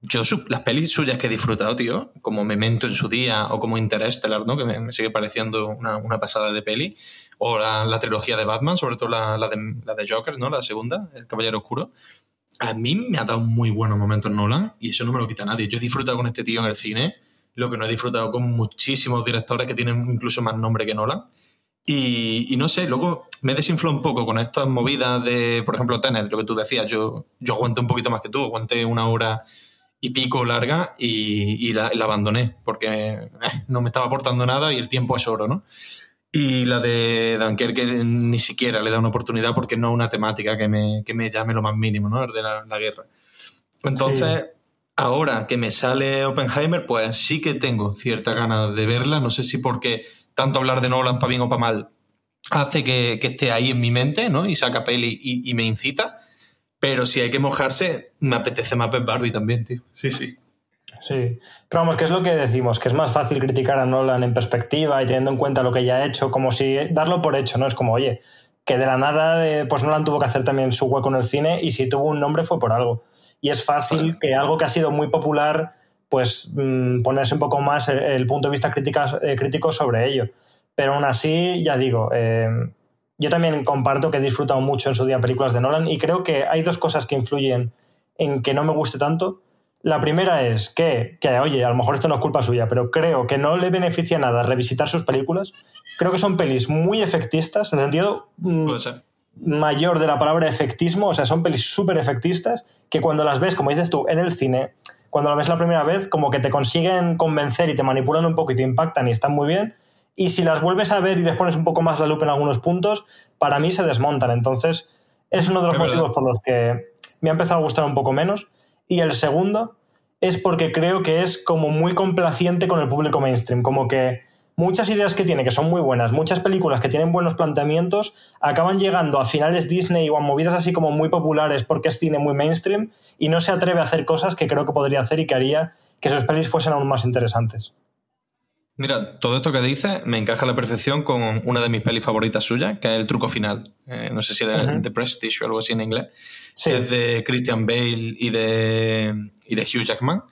Yo las pelis suyas que he disfrutado, tío, como Memento en su día o como Interstellar, ¿no? Que me, sigue pareciendo una, una, pasada de peli. O la, la, trilogía de Batman, sobre todo la, la, de, la de Joker, ¿no? La segunda, El Caballero Oscuro. A mí me ha dado muy buenos momentos Nolan y eso no me lo quita nadie. Yo he disfrutado con este tío en el cine lo que no he disfrutado con muchísimos directores que tienen incluso más nombre que Nolan. Y, no sé, luego me desinfló un poco con estas movidas de, por ejemplo, Tenet, lo que tú decías. Yo, yo aguanté un poquito más que tú, aguanté una hora y pico larga y, la, abandoné porque eh, no me estaba aportando nada y el tiempo es oro, ¿no? Y la de Dunkerque ni siquiera le da una oportunidad porque no es una temática que me, que me llame lo más mínimo, ¿no? El de la, guerra. Entonces, Ahora que me sale Oppenheimer, pues sí que tengo cierta ganas de verla. No sé si porque tanto hablar de Nolan para bien o para mal hace que, esté ahí en mi mente, ¿no? Y saca peli y, me incita. Pero si hay que mojarse, me apetece más ver Barbie también, tío. Sí, sí. Sí, pero vamos, que es lo que decimos, que es más fácil criticar a Nolan en perspectiva y teniendo en cuenta lo que ya ha hecho, como si darlo por hecho, ¿no? Es como, oye, que de la nada, eh, pues Nolan tuvo que hacer también su hueco en el cine y si tuvo un nombre fue por algo y es fácil que algo que ha sido muy popular, pues mm, ponerse un poco más el, punto de vista eh, crítico sobre ello. Pero aún así, ya digo, eh, yo también comparto que he disfrutado mucho en su día películas de Nolan y creo que hay dos cosas que influyen en que no me guste tanto. La primera es que, que, oye, a lo mejor esto no es culpa suya, pero creo que no le beneficia nada revisitar sus películas. Creo que son pelis muy efectistas, en el sentido... Mm, Puede ser mayor de la palabra efectismo, o sea, son pelis súper efectistas que cuando las ves, como dices tú, en el cine, cuando las ves la primera vez, como que te consiguen convencer y te manipulan un poco y te impactan y están muy bien. Y si las vuelves a ver y les pones un poco más la lupa en algunos puntos, para mí se desmontan. Entonces, es uno de los motivos por los que me ha empezado a gustar un poco menos. Y el segundo es porque creo que es como muy complaciente con el público mainstream, como que muchas ideas que tiene que son muy buenas, muchas películas que tienen buenos planteamientos, acaban llegando a finales Disney o a movidas así como muy populares porque es cine muy mainstream y no se atreve a hacer cosas que creo que podría hacer y que haría que sus pelis fuesen aún más interesantes. Mira, todo esto que dices me encaja a la perfección con una de mis pelis favoritas suyas, que es El truco final. Eh, no sé si era The Prestige o algo así en inglés. Sí. Es de Christian Bale y de, y de Hugh Jackman.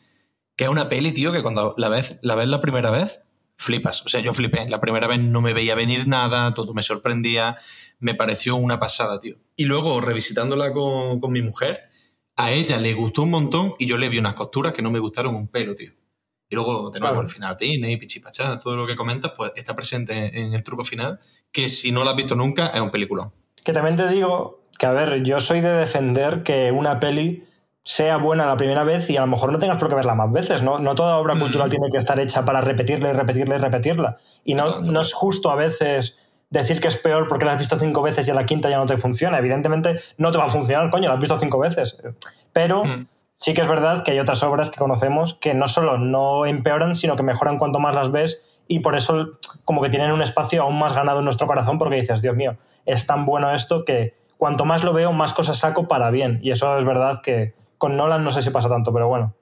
Que es una peli, tío, que cuando la ves, la ves la primera vez, flipas. O sea, yo flipé. La primera vez no me veía venir nada, todo me sorprendía. Me pareció una pasada, tío. Y luego, revisitándola con, con mi mujer, a ella le gustó un montón y yo le vi unas costuras que no me gustaron un pelo, tío. Y luego, Claro. al final, Disney, Pichipachá, todo lo que comentas, pues está presente en el truco final, que si no lo has visto nunca, es un peliculón. Que también te digo que, a ver, yo soy de defender que una peli sea buena la primera vez y a lo mejor no tengas por qué verla más veces. No, no toda obra Mm. cultural tiene que estar hecha para repetirla y repetirla y repetirla. Y no, no es justo a veces decir que es peor porque la has visto cinco veces y a la quinta ya no te funciona. Evidentemente no te va a funcionar, coño, la has visto cinco veces. Pero Mm. sí que es verdad que hay otras obras que conocemos que no solo no empeoran, sino que mejoran cuanto más las ves y por eso como que tienen un espacio aún más ganado en nuestro corazón porque dices, Dios mío, es tan bueno esto que cuanto más lo veo, más cosas saco para bien. Y eso es verdad que con Nolan no sé si pasa tanto, pero bueno.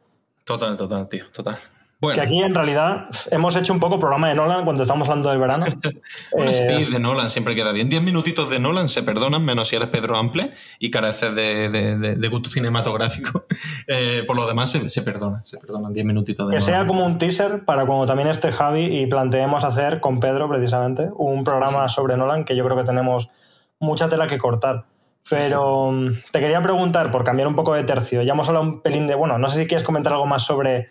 Total, total, tío, total. Bueno, Que aquí en realidad hemos hecho un poco programa de Nolan cuando estamos hablando del verano. un Eh, speed de Nolan siempre queda bien. Diez minutitos de Nolan se perdonan, menos si eres Pedro Ample y careces de, de- de- de gusto cinematográfico. Eh, por lo demás, se, se perdona, se perdonan diez minutitos de Que sea como un teaser para cuando también esté Javi y planteemos hacer con Pedro, precisamente, un programa sobre Nolan que yo creo que tenemos mucha tela que cortar. Pero mm, te quería preguntar, por cambiar un poco de tercio, ya hemos hablado un pelín de. Bueno, no sé si quieres comentar algo más sobre.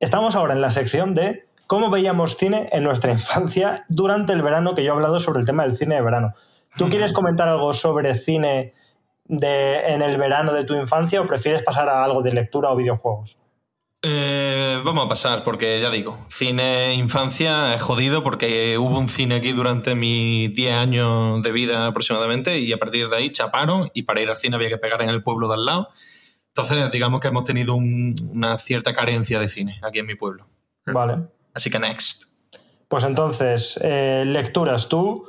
Estamos ahora en la sección de cómo veíamos cine en nuestra infancia durante el verano, que yo he hablado sobre el tema del cine de verano. ¿Tú quieres comentar algo sobre cine de, en el verano de tu infancia o prefieres pasar a algo de lectura o videojuegos? Eh, vamos a pasar, porque ya digo, cine infancia es jodido porque hubo un cine aquí durante mis 10 años de vida aproximadamente y a partir de ahí chaparon y para ir al cine había que pegar en el pueblo de al lado. Entonces, digamos que hemos tenido un- una cierta carencia de cine aquí en mi pueblo. Vale. Así que next. Pues entonces, eh, lecturas. ¿Tú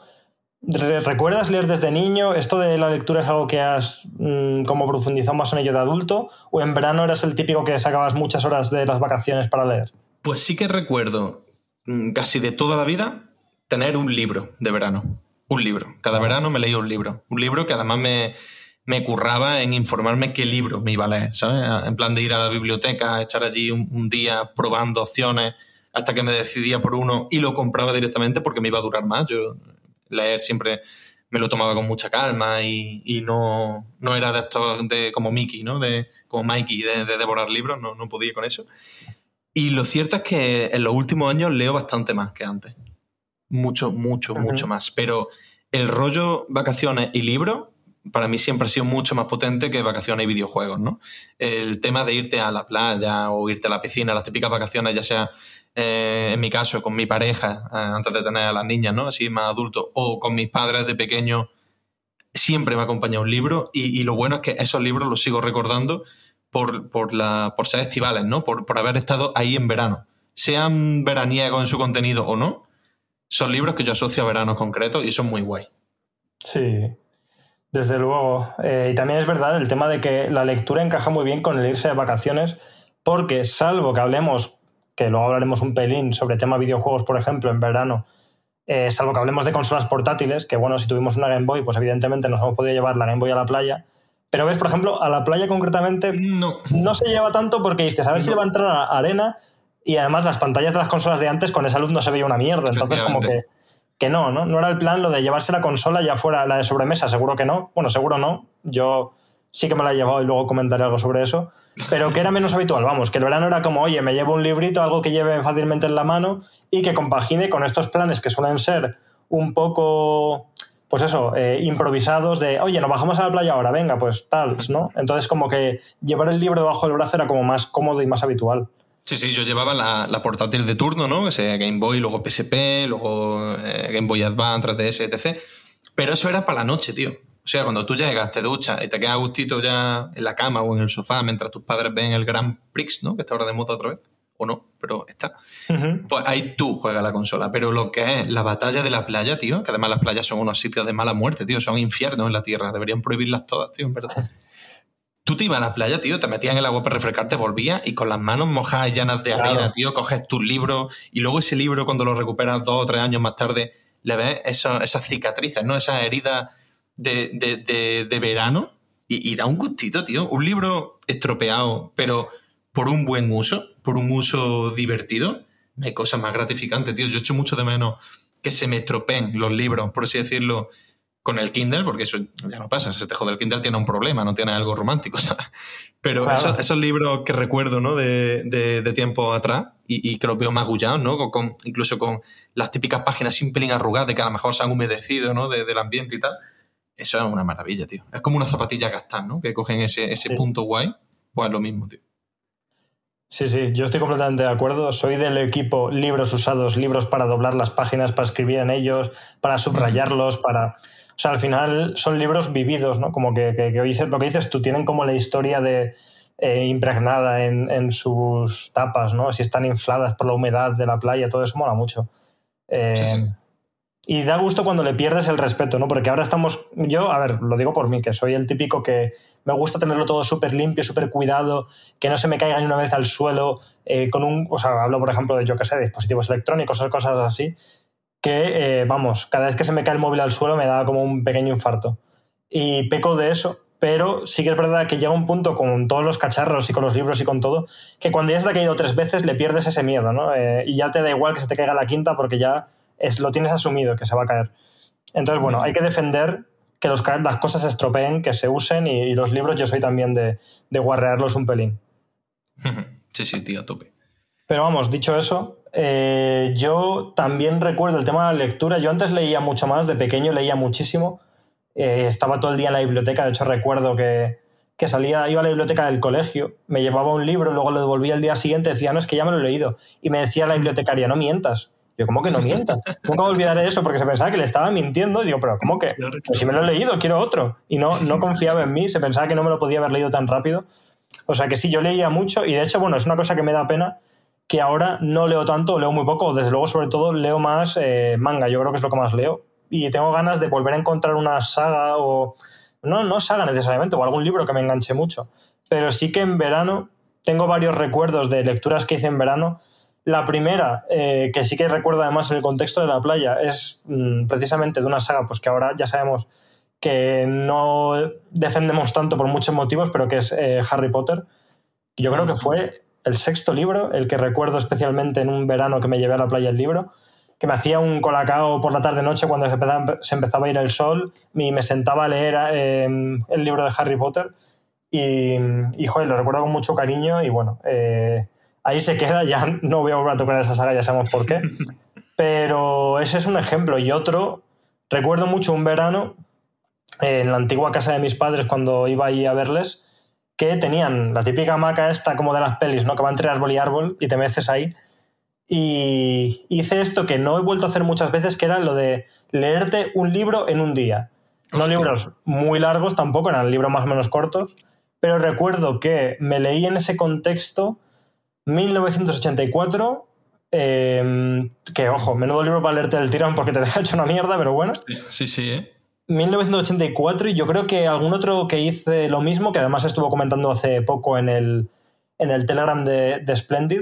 recuerdas leer desde niño? ¿Esto de la lectura es algo que has mm, como profundizado más en ello de adulto? ¿O en verano eras el típico que sacabas muchas horas de las vacaciones para leer? Pues sí que recuerdo mm, casi de toda la vida tener un libro de verano. Un libro. Cada verano me leía un libro. Un libro que además me, me curraba en informarme qué libro me iba a leer, ¿sabes? En plan de ir a la biblioteca, echar allí un, un día probando opciones hasta que me decidía por uno y lo compraba directamente porque me iba a durar más. Yo leer siempre me lo tomaba con mucha calma y, y no, no era de estos de, como Mickey, ¿no? De, como Mikey, de, de devorar libros, no, no podía con eso. Y lo cierto es que en los últimos años leo bastante más que antes. Mucho, mucho, mucho más. Pero el rollo vacaciones y libros, para mí siempre ha sido mucho más potente que vacaciones y videojuegos, ¿no? El tema de irte a la playa o irte a la piscina, las típicas vacaciones, ya sea eh, en mi caso con mi pareja, eh, antes de tener a las niñas, ¿no? Así más adulto, o con mis padres de pequeño, siempre me ha acompañado un libro y, y lo bueno es que esos libros los sigo recordando por, por, la, por ser estivales, ¿no? Por, por haber estado ahí en verano. Sean veraniegos en su contenido o no, son libros que yo asocio a veranos concretos y son muy guay. Sí, desde luego. Eh, y también es verdad el tema de que la lectura encaja muy bien con el irse de vacaciones, porque salvo que hablemos, que luego hablaremos un pelín sobre tema videojuegos, por ejemplo, en verano, eh, salvo que hablemos de consolas portátiles, que bueno, si tuvimos una Game Boy, pues evidentemente nos hemos podido llevar la Game Boy a la playa. Pero ves, por ejemplo, a la playa concretamente No. no se lleva tanto porque dices, a ver si le va a entrar a arena y además las pantallas de las consolas de antes con esa luz no se veía una mierda. Entonces como que, que no, no, no era el plan lo de llevarse la consola ya fuera la de sobremesa, seguro que no. Bueno, seguro no. Yo sí que me la he llevado y luego comentaré algo sobre eso. Pero que era menos habitual, vamos, que el verano era como, oye, me llevo un librito, algo que lleve fácilmente en la mano y que compagine con estos planes que suelen ser un poco pues eso, eh, improvisados de, oye, nos bajamos a la playa ahora, venga, pues tal, ¿no? Entonces como que llevar el libro debajo del brazo era como más cómodo y más habitual. Sí, sí, yo llevaba la, la portátil de turno, ¿no? Que sea Game Boy, luego PSP, luego eh, Game Boy Advance, 3DS, etc. Pero eso era para la noche, tío. O sea, cuando tú llegas, te duchas y te quedas a gustito ya en la cama o en el sofá mientras tus padres ven el Grand Prix, ¿no? Que está ahora de moda otra vez. O no, pero está. Pues ahí tú juegas la consola. Pero lo que es la batalla de la playa, tío, que además las playas son unos sitios de mala muerte, tío, son infiernos en la tierra. Deberían prohibirlas todas, tío, en verdad. tú te ibas a la playa, tío, te metías en el agua para refrescarte, volvías y con las manos mojadas, llenas de arena, tío, coges tus libros y luego ese libro, cuando lo recuperas dos o tres años más tarde, le ves esas cicatrices, ¿no? Esas heridas de, verano y, da un gustito, tío. Un libro estropeado, pero por un buen uso, por un uso divertido, no hay cosa más gratificante, tío. Yo echo mucho de menos que se me estropeen los libros, por así decirlo, con el Kindle, porque eso ya no pasa. Si te jode el Kindle, tiene un problema, no tiene algo romántico, ¿sabes? Pero esos, libros que recuerdo, ¿no? De, tiempo atrás y, que los veo magullados, ¿no? Con, incluso con las típicas páginas sin pelín arrugadas de que a lo mejor se han humedecido, ¿no? del ambiente y tal. Eso es una maravilla, tío. Es como una zapatilla gastar, ¿no? Que cogen ese, ese punto guay. Pues es lo mismo, tío. Sí, sí, yo estoy completamente de acuerdo. Soy del equipo libros usados, libros para doblar las páginas, para escribir en ellos, para subrayarlos, para... O sea, al final son libros vividos, ¿no? Como que, que, lo que dices tú, tienen como la historia de, eh, impregnada en, sus tapas, ¿no? Si están infladas por la humedad de la playa, todo eso mola mucho. Eh, y da gusto cuando le pierdes el respeto, ¿no? Porque ahora estamos, yo, a ver, lo digo por mí, que soy el típico que me gusta tenerlo todo súper limpio, súper cuidado, que no se me caiga ni una vez al suelo, eh, con un, o sea, hablo por ejemplo de, yo qué sé, dispositivos electrónicos o cosas así, que, eh, vamos, cada vez que se me cae el móvil al suelo me da como un pequeño infarto. Y peco de eso, pero sí que es verdad que llega un punto con todos los cacharros y con los libros y con todo, que cuando ya se te ha caído tres veces le pierdes ese miedo, ¿no? Eh, y ya te da igual que se te caiga la quinta porque ya es, lo tienes asumido, que se va a caer. Entonces, bueno, hay que defender que los, las cosas se estropeen, que se usen y, los libros yo soy también de, de guarrearlos un pelín. Sí, sí, tío, a tope. Pero vamos, dicho eso, eh, yo también recuerdo el tema de la lectura. Yo antes leía mucho más, de pequeño leía muchísimo. Eh, estaba todo el día en la biblioteca. De hecho, recuerdo que, que, salía, iba a la biblioteca del colegio, me llevaba un libro, luego lo devolvía el día siguiente, decía, no, es que ya me lo he leído. Y me decía la bibliotecaria, no mientas. Yo, ¿cómo que no mientas? Nunca olvidaré eso porque se pensaba que le estaba mintiendo. Y digo, pero ¿cómo que? Pues si me lo he leído, quiero otro. Y no, no confiaba en mí, se pensaba que no me lo podía haber leído tan rápido. O sea que sí, yo leía mucho y de hecho, bueno, es una cosa que me da pena que ahora no leo tanto, leo muy poco, desde luego sobre todo leo más eh, manga, yo creo que es lo que más leo. Y tengo ganas de volver a encontrar una saga o... No, no saga necesariamente, o algún libro que me enganche mucho. Pero sí que en verano tengo varios recuerdos de lecturas que hice en verano. La primera, eh, que sí que recuerdo además el contexto de la playa, es mm, precisamente de una saga pues que ahora ya sabemos que no defendemos tanto por muchos motivos, pero que es eh, Harry Potter. Yo creo que fue el sexto libro, el que recuerdo especialmente en un verano que me llevé a la playa el libro, que me hacía un colacao por la tarde-noche cuando se empezaba, a ir el sol y me sentaba a leer em, el libro de Harry Potter y, y joder, lo recuerdo con mucho cariño y bueno, eh, ahí se queda, ya no voy a volver a tocar esa saga, ya sabemos por qué, pero ese es un ejemplo y otro, recuerdo mucho un verano en la antigua casa de mis padres cuando iba ahí a verles, que tenían la típica hamaca esta como de las pelis, ¿no? Que va entre árbol y árbol y te meces ahí. Y hice esto que no he vuelto a hacer muchas veces, que era lo de leerte un libro en un día. No libros muy largos tampoco, eran libros más o menos cortos, pero recuerdo que me leí en ese contexto 1984, em, que ojo, menudo libro para leerte del tirón porque te deja hecho una mierda, pero bueno. Sí, sí, ¿eh? 1984 y yo creo que algún otro que hice lo mismo, que además estuvo comentando hace poco en el, en el Telegram de, Splendid,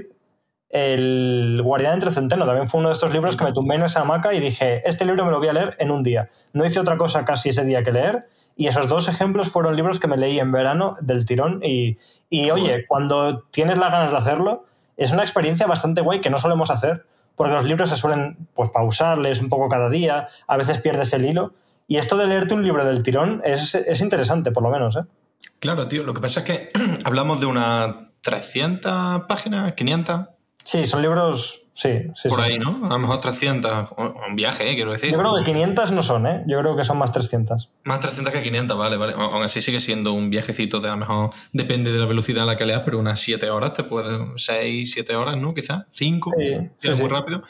el Guardián entre Centeno también fue uno de estos libros que me tumbé en esa hamaca y dije, este libro me lo voy a leer en un día. No hice otra cosa casi ese día que leer y esos dos ejemplos fueron libros que me leí en verano del tirón y, y oye, cuando tienes las ganas de hacerlo, es una experiencia bastante guay que no solemos hacer porque los libros se suelen pues pausarles un poco cada día, a veces pierdes el hilo y esto de leerte un libro del tirón es, interesante, por lo menos. ¿eh? Claro, tío. Lo que pasa es que hablamos de unas 300 páginas, 500. Sí, son libros. Sí, sí. Por ahí, ¿no? A lo mejor 300. Un viaje, ¿eh? quiero decir. Yo creo que 500 no son, ¿eh? Yo creo que son más 300. Más 300 que 500, vale, vale. Aún así sigue siendo un viajecito de a lo mejor. Depende de la velocidad a la que leas, pero unas 7 horas te puede. 6, 7 horas, ¿no? Quizás. 5. Sí, sí, muy rápido.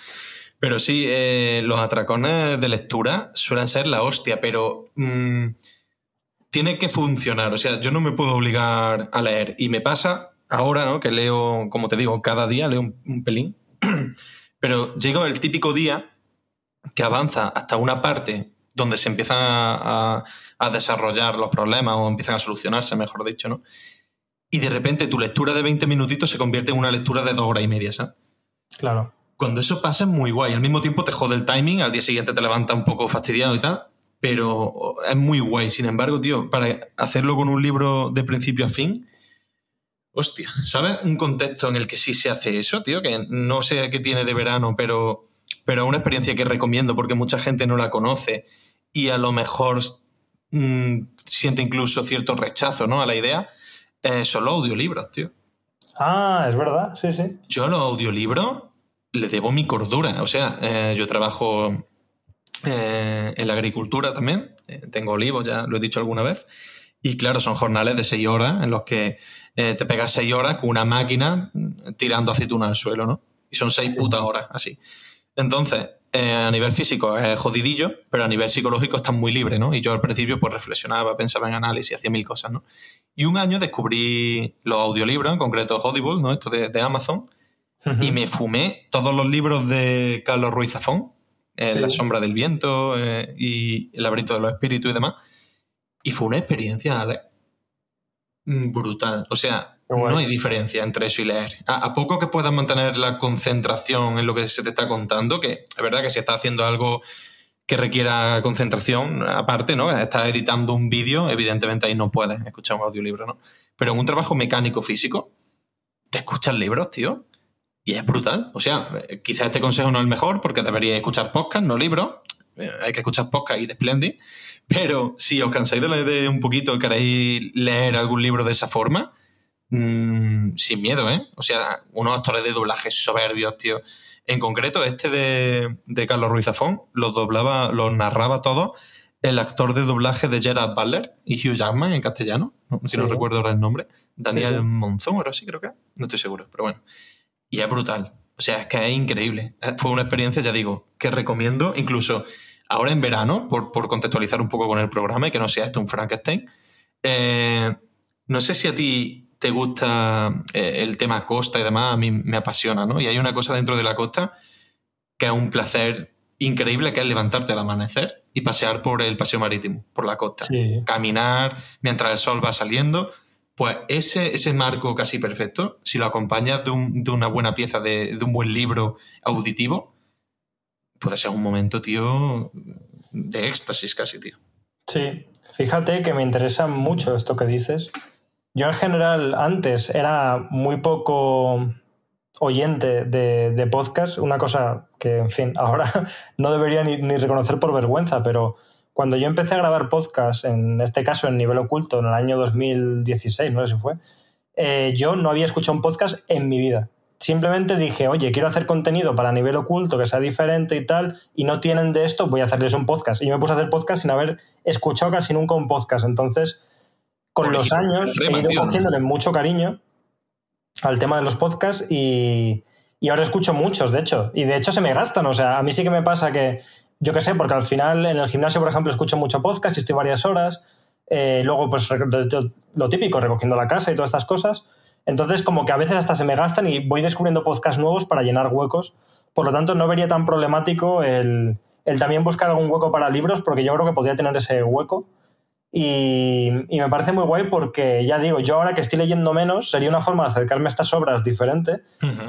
Pero sí, eh, los atracones de lectura suelen ser la hostia, pero mm, tiene que funcionar. O sea, yo no me puedo obligar a leer. Y me pasa ahora, ¿no? Que leo, como te digo, cada día leo un, pelín. pero llega el típico día que avanza hasta una parte donde se empiezan a, a, desarrollar los problemas o empiezan a solucionarse, mejor dicho, ¿no? Y de repente tu lectura de 20 minutitos se convierte en una lectura de dos horas y media, ¿sabes? Claro. Cuando eso pasa es muy guay. Al mismo tiempo te jode el timing, al día siguiente te levanta un poco fastidiado y tal, pero es muy guay. Sin embargo, tío, para hacerlo con un libro de principio a fin, hostia, ¿sabes? Un contexto en el que sí se hace eso, tío, que no sé qué tiene de verano, pero, pero una experiencia que recomiendo porque mucha gente no la conoce y a lo mejor mm, siente incluso cierto rechazo, ¿no? A la idea. Eh, son los audiolibros, tío. Ah, es verdad, sí, sí. Yo a los audiolibros le debo mi cordura. O sea, eh, yo trabajo eh, en la agricultura también. Eh, tengo olivos, ya lo he dicho alguna vez. Y claro, son jornales de seis horas en los que te pegas seis horas con una máquina tirando aceituna al suelo, ¿no? Y son seis putas horas, así. Entonces, a nivel físico es jodidillo, pero a nivel psicológico está muy libre, ¿no? Y yo al principio pues reflexionaba, pensaba en análisis, hacía mil cosas, ¿no? Y un año descubrí los audiolibros, en concreto Audible, ¿no? Esto de, de Amazon, y me fumé todos los libros de Carlos Ruiz Zafón, eh, La sombra del viento eh, y El laberinto de los espíritus y demás. Y fue una experiencia, Ale, mm, brutal. O sea, no hay diferencia entre eso y leer. A, poco que puedas mantener la concentración en lo que se te está contando, que es verdad que si estás haciendo algo que requiera concentración, aparte, ¿no? Estás editando un vídeo, evidentemente ahí no puedes escuchar un audiolibro, ¿no? Pero en un trabajo mecánico físico, te escuchas libros, tío. Y es brutal. O sea, quizás este consejo no es el mejor porque deberíais escuchar podcast, no libros. Eh, hay que escuchar podcast y de Splendid. Pero si os cansáis de leer un poquito queréis leer algún libro de esa forma, mmm, sin miedo, ¿eh? O sea, unos actores de doblaje soberbios, tío. En concreto, este de, de Carlos Ruiz Zafón lo doblaba, lo narraba todo el actor de doblaje de Gerard Butler y Hugh Jackman en castellano, no, no recuerdo ahora el nombre, Daniel Monzón, ahora sí creo que, no estoy seguro, pero bueno. Y es brutal. O sea, es que es increíble. Eh, fue una experiencia, ya digo, que recomiendo, incluso ahora en verano, por, contextualizar un poco con el programa y que no sea esto un Frankenstein. Eh, no sé si a ti te gusta eh, el tema costa y demás, a mí me apasiona, ¿no? Y hay una cosa dentro de la costa que es un placer increíble, que es levantarte al amanecer y pasear por el paseo marítimo, por la costa. Caminar mientras el sol va saliendo pues ese, ese marco casi perfecto, si lo acompañas de, una buena pieza, de, un buen libro auditivo, puede ser un momento, tío, de éxtasis casi, tío. Sí, fíjate que me interesa mucho esto que dices. Yo en general antes era muy poco oyente de, de podcast, una cosa que, en fin, ahora no debería ni, reconocer por vergüenza, pero cuando yo empecé a grabar podcast, en este caso en nivel oculto, en el año 2016, no sé si fue, eh, yo no había escuchado un podcast en mi vida. Simplemente dije, oye, quiero hacer contenido para nivel oculto que sea diferente y tal, y no tienen de esto, voy a hacerles un podcast. Y me puse a hacer podcast sin haber escuchado casi nunca un podcast. Entonces, con los años he ido cogiéndole mucho cariño al tema de los podcasts y, y ahora escucho muchos, de hecho. Y de hecho se me gastan. O sea, a mí sí que me pasa que yo qué sé, porque al final en el gimnasio, por ejemplo, escucho mucho podcast y estoy varias horas. Eh, luego, pues lo típico, recogiendo la casa y todas estas cosas. Entonces, como que a veces hasta se me gastan y voy descubriendo podcasts nuevos para llenar huecos. Por lo tanto, no vería tan problemático el, el también buscar algún hueco para libros, porque yo creo que podría tener ese hueco. Y, y, me parece muy guay porque, ya digo, yo ahora que estoy leyendo menos, sería una forma de acercarme a estas obras diferente.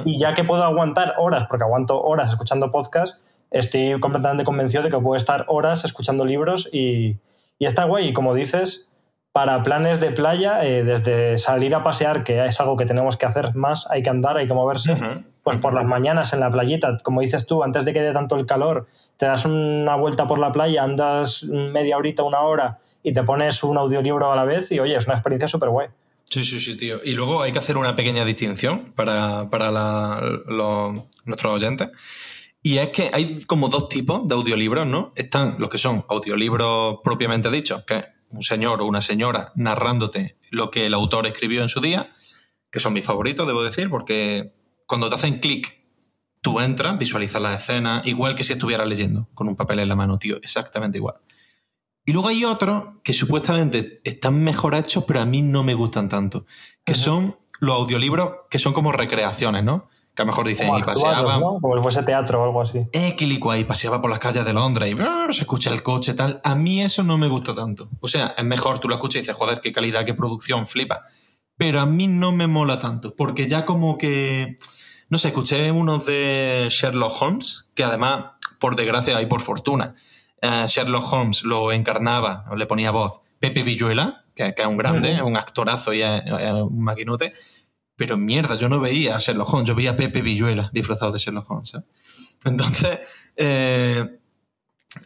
Y ya que puedo aguantar horas, porque aguanto horas escuchando podcasts, estoy completamente convencido de que puedo estar horas escuchando libros y, y está guay. Y como dices, para planes de playa, eh, desde salir a pasear, que es algo que tenemos que hacer más, hay que andar, hay que moverse, pues por las mañanas en la playita, como dices tú, antes de que dé tanto el calor, te das una vuelta por la playa, andas media horita, una hora y te pones un audiolibro a la vez y oye, es una experiencia súper guay. Sí, sí, sí, tío. Y luego hay que hacer una pequeña distinción para, para nuestros oyentes. Y es que hay como dos tipos de audiolibros, ¿no? Están los que son audiolibros propiamente dichos, que un señor o una señora narrándote lo que el autor escribió en su día, que son mis favoritos, debo decir, porque cuando te hacen clic, tú entras, visualizas la escena, igual que si estuvieras leyendo con un papel en la mano, tío, exactamente igual. Y luego hay otros que supuestamente están mejor hechos, pero a mí no me gustan tanto, que son los audiolibros que son como recreaciones, ¿no? Que a lo mejor dicen, y actuados, paseaba. ¿no? Como si fuese teatro o algo así. Eh, quilicua, y paseaba por las calles de Londres y se escucha el coche y tal. A mí eso no me gusta tanto. O sea, es mejor, tú lo escuchas y dices, joder, qué calidad, qué producción, flipa. Pero a mí no me mola tanto, porque ya como que. No sé, escuché unos de Sherlock Holmes, que además, por desgracia y por fortuna, eh, Sherlock Holmes lo encarnaba, o le ponía voz, Pepe Villuela, que, que es un grande, un actorazo y es, es un maquinote. Pero mierda, yo no veía a Sherlock Holmes, yo veía a Pepe Villuela disfrazado de Sherlock Holmes. ¿sabes? Entonces, eh,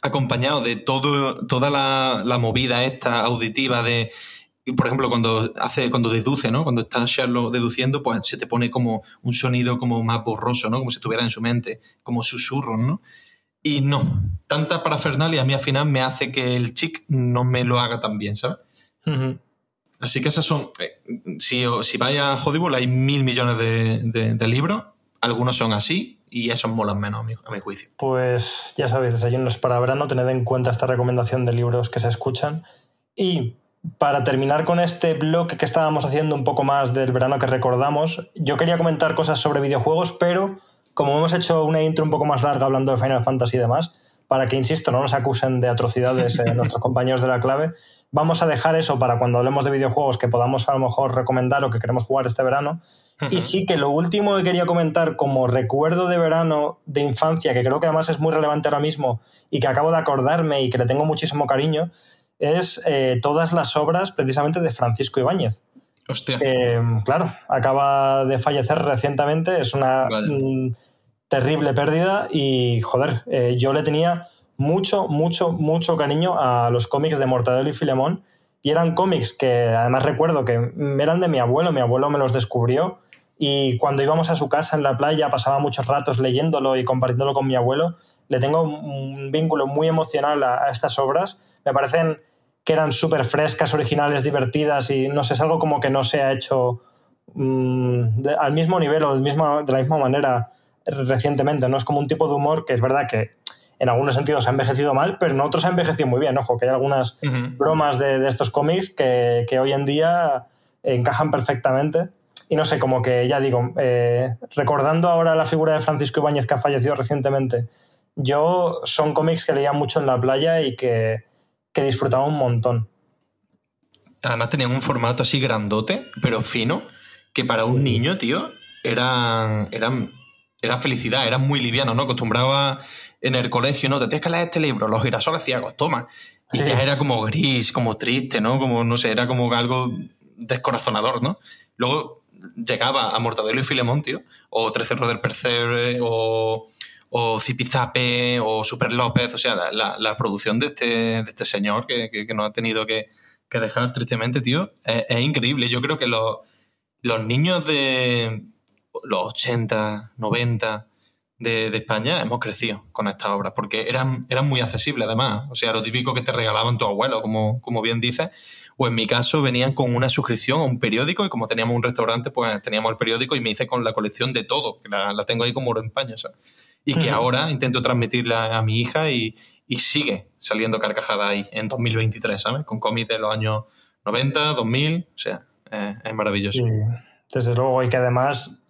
acompañado de todo, toda la, movida esta auditiva de, por ejemplo, cuando hace, cuando deduce, ¿no? Cuando está Sherlock deduciendo, pues se te pone como un sonido como más borroso, ¿no? Como si estuviera en su mente, como susurros, ¿no? Y no, tanta parafernalia a mí al final me hace que el chic no me lo haga tan bien, ¿sabes? Ujú. Así que esas son. eh, Si, si vais a Audible hay mil millones de, de- de libros. Algunos son así y esos molan menos a mi, a mi juicio. Pues ya sabéis, desayunos para verano, tened en cuenta esta recomendación de libros que se escuchan. Y para terminar con este blog que estábamos haciendo un poco más del verano que recordamos, yo quería comentar cosas sobre videojuegos, pero como hemos hecho una intro un poco más larga hablando de Final Fantasy y demás, para que, insisto, no nos acusen de atrocidades eh, nuestros compañeros de la clave, vamos a dejar eso para cuando hablemos de videojuegos que podamos a lo mejor recomendar o que queremos jugar este verano. Y sí que lo último que quería comentar como recuerdo de verano de infancia, que creo que además es muy relevante ahora mismo y que acabo de acordarme y que le tengo muchísimo cariño, es eh, todas las obras precisamente de Francisco Ibáñez. Hostia. que, claro, acaba de fallecer recientemente, es una Vaya. Terrible pérdida y, joder, eh, yo le tenía mucho, mucho, mucho cariño a los cómics de Mortadelo y Filemón y eran cómics que además recuerdo que eran de mi abuelo, mi abuelo me los descubrió y cuando íbamos a su casa en la playa pasaba muchos ratos leyéndolo y compartiéndolo con mi abuelo. Le tengo un- vínculo muy emocional a, a estas obras. Me parecen que eran súper frescas, originales, divertidas y no sé, es algo como que no se ha hecho mm, de- al mismo nivel o del mismo- de la misma manera recientemente. ¿no? Es como un tipo de humor que es verdad que en algunos sentidos ha envejecido mal, pero en otros ha envejecido muy bien. Ojo, que hay algunas bromas de, de estos cómics que, que hoy en día encajan perfectamente. Y no sé, como que ya digo, eh, recordando ahora la figura de Francisco Ibáñez que ha fallecido recientemente, yo son cómics que leía mucho en la playa y que, que disfrutaba un montón. Además tenían un formato así grandote, pero fino, que para un niño, tío, eran, eran, era felicidad, era muy liviano, ¿no? Acostumbraba en el colegio, ¿no? Te tienes que leer este libro, Los girasoles ciegos, toma. Y Sí. ya era como gris, como triste, ¿no? Como, no sé, era como algo descorazonador, ¿no? Luego llegaba a Mortadelo y Filemón, tío, o Trece del Percebre, o, o Zipizape, o Super López, o sea, la, la- la producción de este, de este señor que, que, que nos ha tenido que, que dejar tristemente, tío, es, es increíble. Yo creo que los, los niños de los 80, 90 de, de España hemos crecido con estas obras, porque eran, eran muy accesibles además. O sea, lo típico que te regalaban tu abuelo, como, como bien dices, o en mi caso venían con una suscripción a un periódico y como teníamos un restaurante, pues teníamos el periódico y me hice con la colección de todo, que la, la tengo ahí como oro en paño, ¿sabes? Y que ahora intento transmitirla a mi hija y, y sigue saliendo carcajada ahí en 2023, ¿sabes? Con cómics de los años 90, 2000, o sea, eh, es maravilloso. Y, desde luego, y que además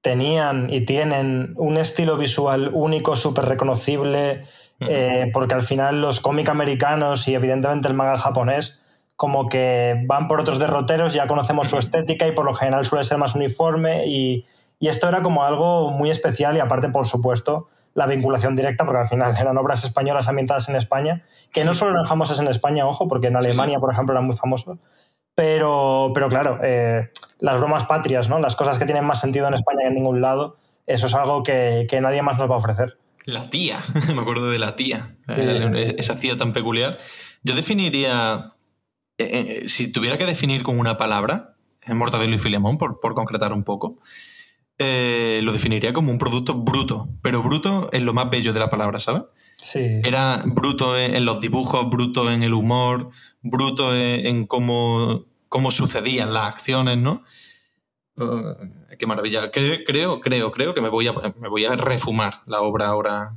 tenían y tienen un estilo visual único, súper reconocible, eh, porque al final los cómics americanos y evidentemente el manga japonés como que van por otros derroteros, ya conocemos su estética y por lo general suele ser más uniforme y, y esto era como algo muy especial y aparte, por supuesto, la vinculación directa, porque al final eran obras españolas ambientadas en España, que no solo eran famosas en España, ojo, porque en Sí, sí. Alemania, por ejemplo, eran muy famosos, pero, pero claro, eh, las bromas patrias, ¿no? las cosas que tienen más sentido en España que en ningún lado, eso es algo que, que nadie más nos va a ofrecer. La tía, me acuerdo de la tía, Sí, Eh, sí, sí. esa tía tan peculiar. Yo definiría, eh, eh, si tuviera que definir con una palabra, Mortadelo y Filemón, por, por concretar un poco, eh, lo definiría como un producto bruto, pero bruto en lo más bello de la palabra, ¿sabes? Sí. Era bruto en, en los dibujos, bruto en el humor, bruto en, en cómo, cómo sucedían las acciones, ¿no? Eh, qué maravilla. Creo, creo, creo, que me voy, a, refumar la obra ahora,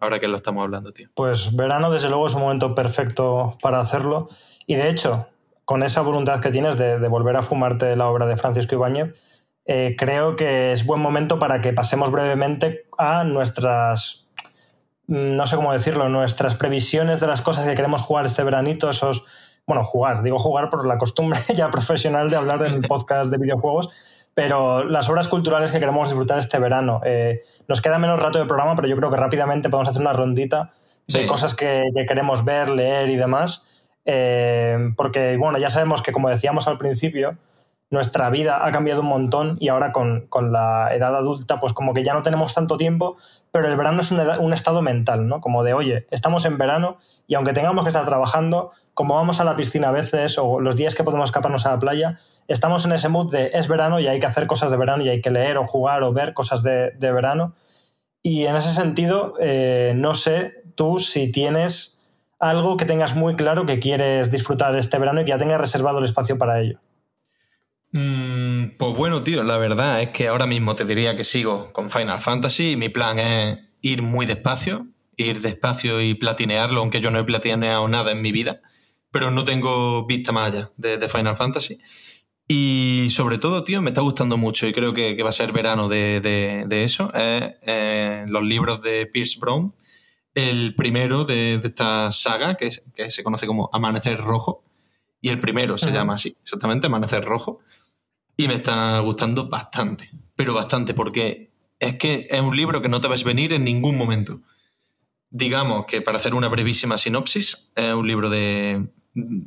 ahora que lo estamos hablando, tío. Pues verano, desde luego, es un momento perfecto para hacerlo. Y de hecho, con esa voluntad que tienes de, de volver a fumarte la obra de Francisco Ibáñez, eh, creo que es buen momento para que pasemos brevemente a nuestras, mm, no sé cómo decirlo, nuestras previsiones de las cosas que queremos jugar este veranito, esos, bueno, jugar, digo jugar por la costumbre ya profesional de hablar en podcast de videojuegos, pero las obras culturales que queremos disfrutar este verano. Eh, nos queda menos rato de programa, pero yo creo que rápidamente podemos hacer una rondita de cosas que, queremos ver, leer y demás. Eh, porque, bueno, ya sabemos que, como decíamos al principio, nuestra vida ha cambiado un montón y ahora con, la edad adulta, pues como que ya no tenemos tanto tiempo, pero el verano es un, un, estado mental, ¿no? Como de, oye, estamos en verano y aunque tengamos que estar trabajando, como vamos a la piscina a veces o los días que podemos escaparnos a la playa, estamos en ese mood de es verano y hay que hacer cosas de verano y hay que leer o jugar o ver cosas de, verano. Y en ese sentido, eh, no sé tú si tienes algo que tengas muy claro que quieres disfrutar este verano y que ya tengas reservado el espacio para ello. Mm, pues bueno, tío, la verdad es que ahora mismo te diría que sigo con Final Fantasy. Mi plan es ir muy despacio, ir despacio y platinearlo, aunque yo no he platineado nada en mi vida, pero no tengo vista más allá de, Final Fantasy. Y sobre todo, tío, me está gustando mucho y creo que, va a ser verano de, eso. Eh, los libros de Pierce Brown. El primero de, esta saga, que, se conoce como Amanecer Rojo. Y el primero se llama así, exactamente, Amanecer Rojo. Y me está gustando bastante, pero bastante, porque es que es un libro que no te vas a venir en ningún momento. Digamos que para hacer una brevísima sinopsis, es un libro de...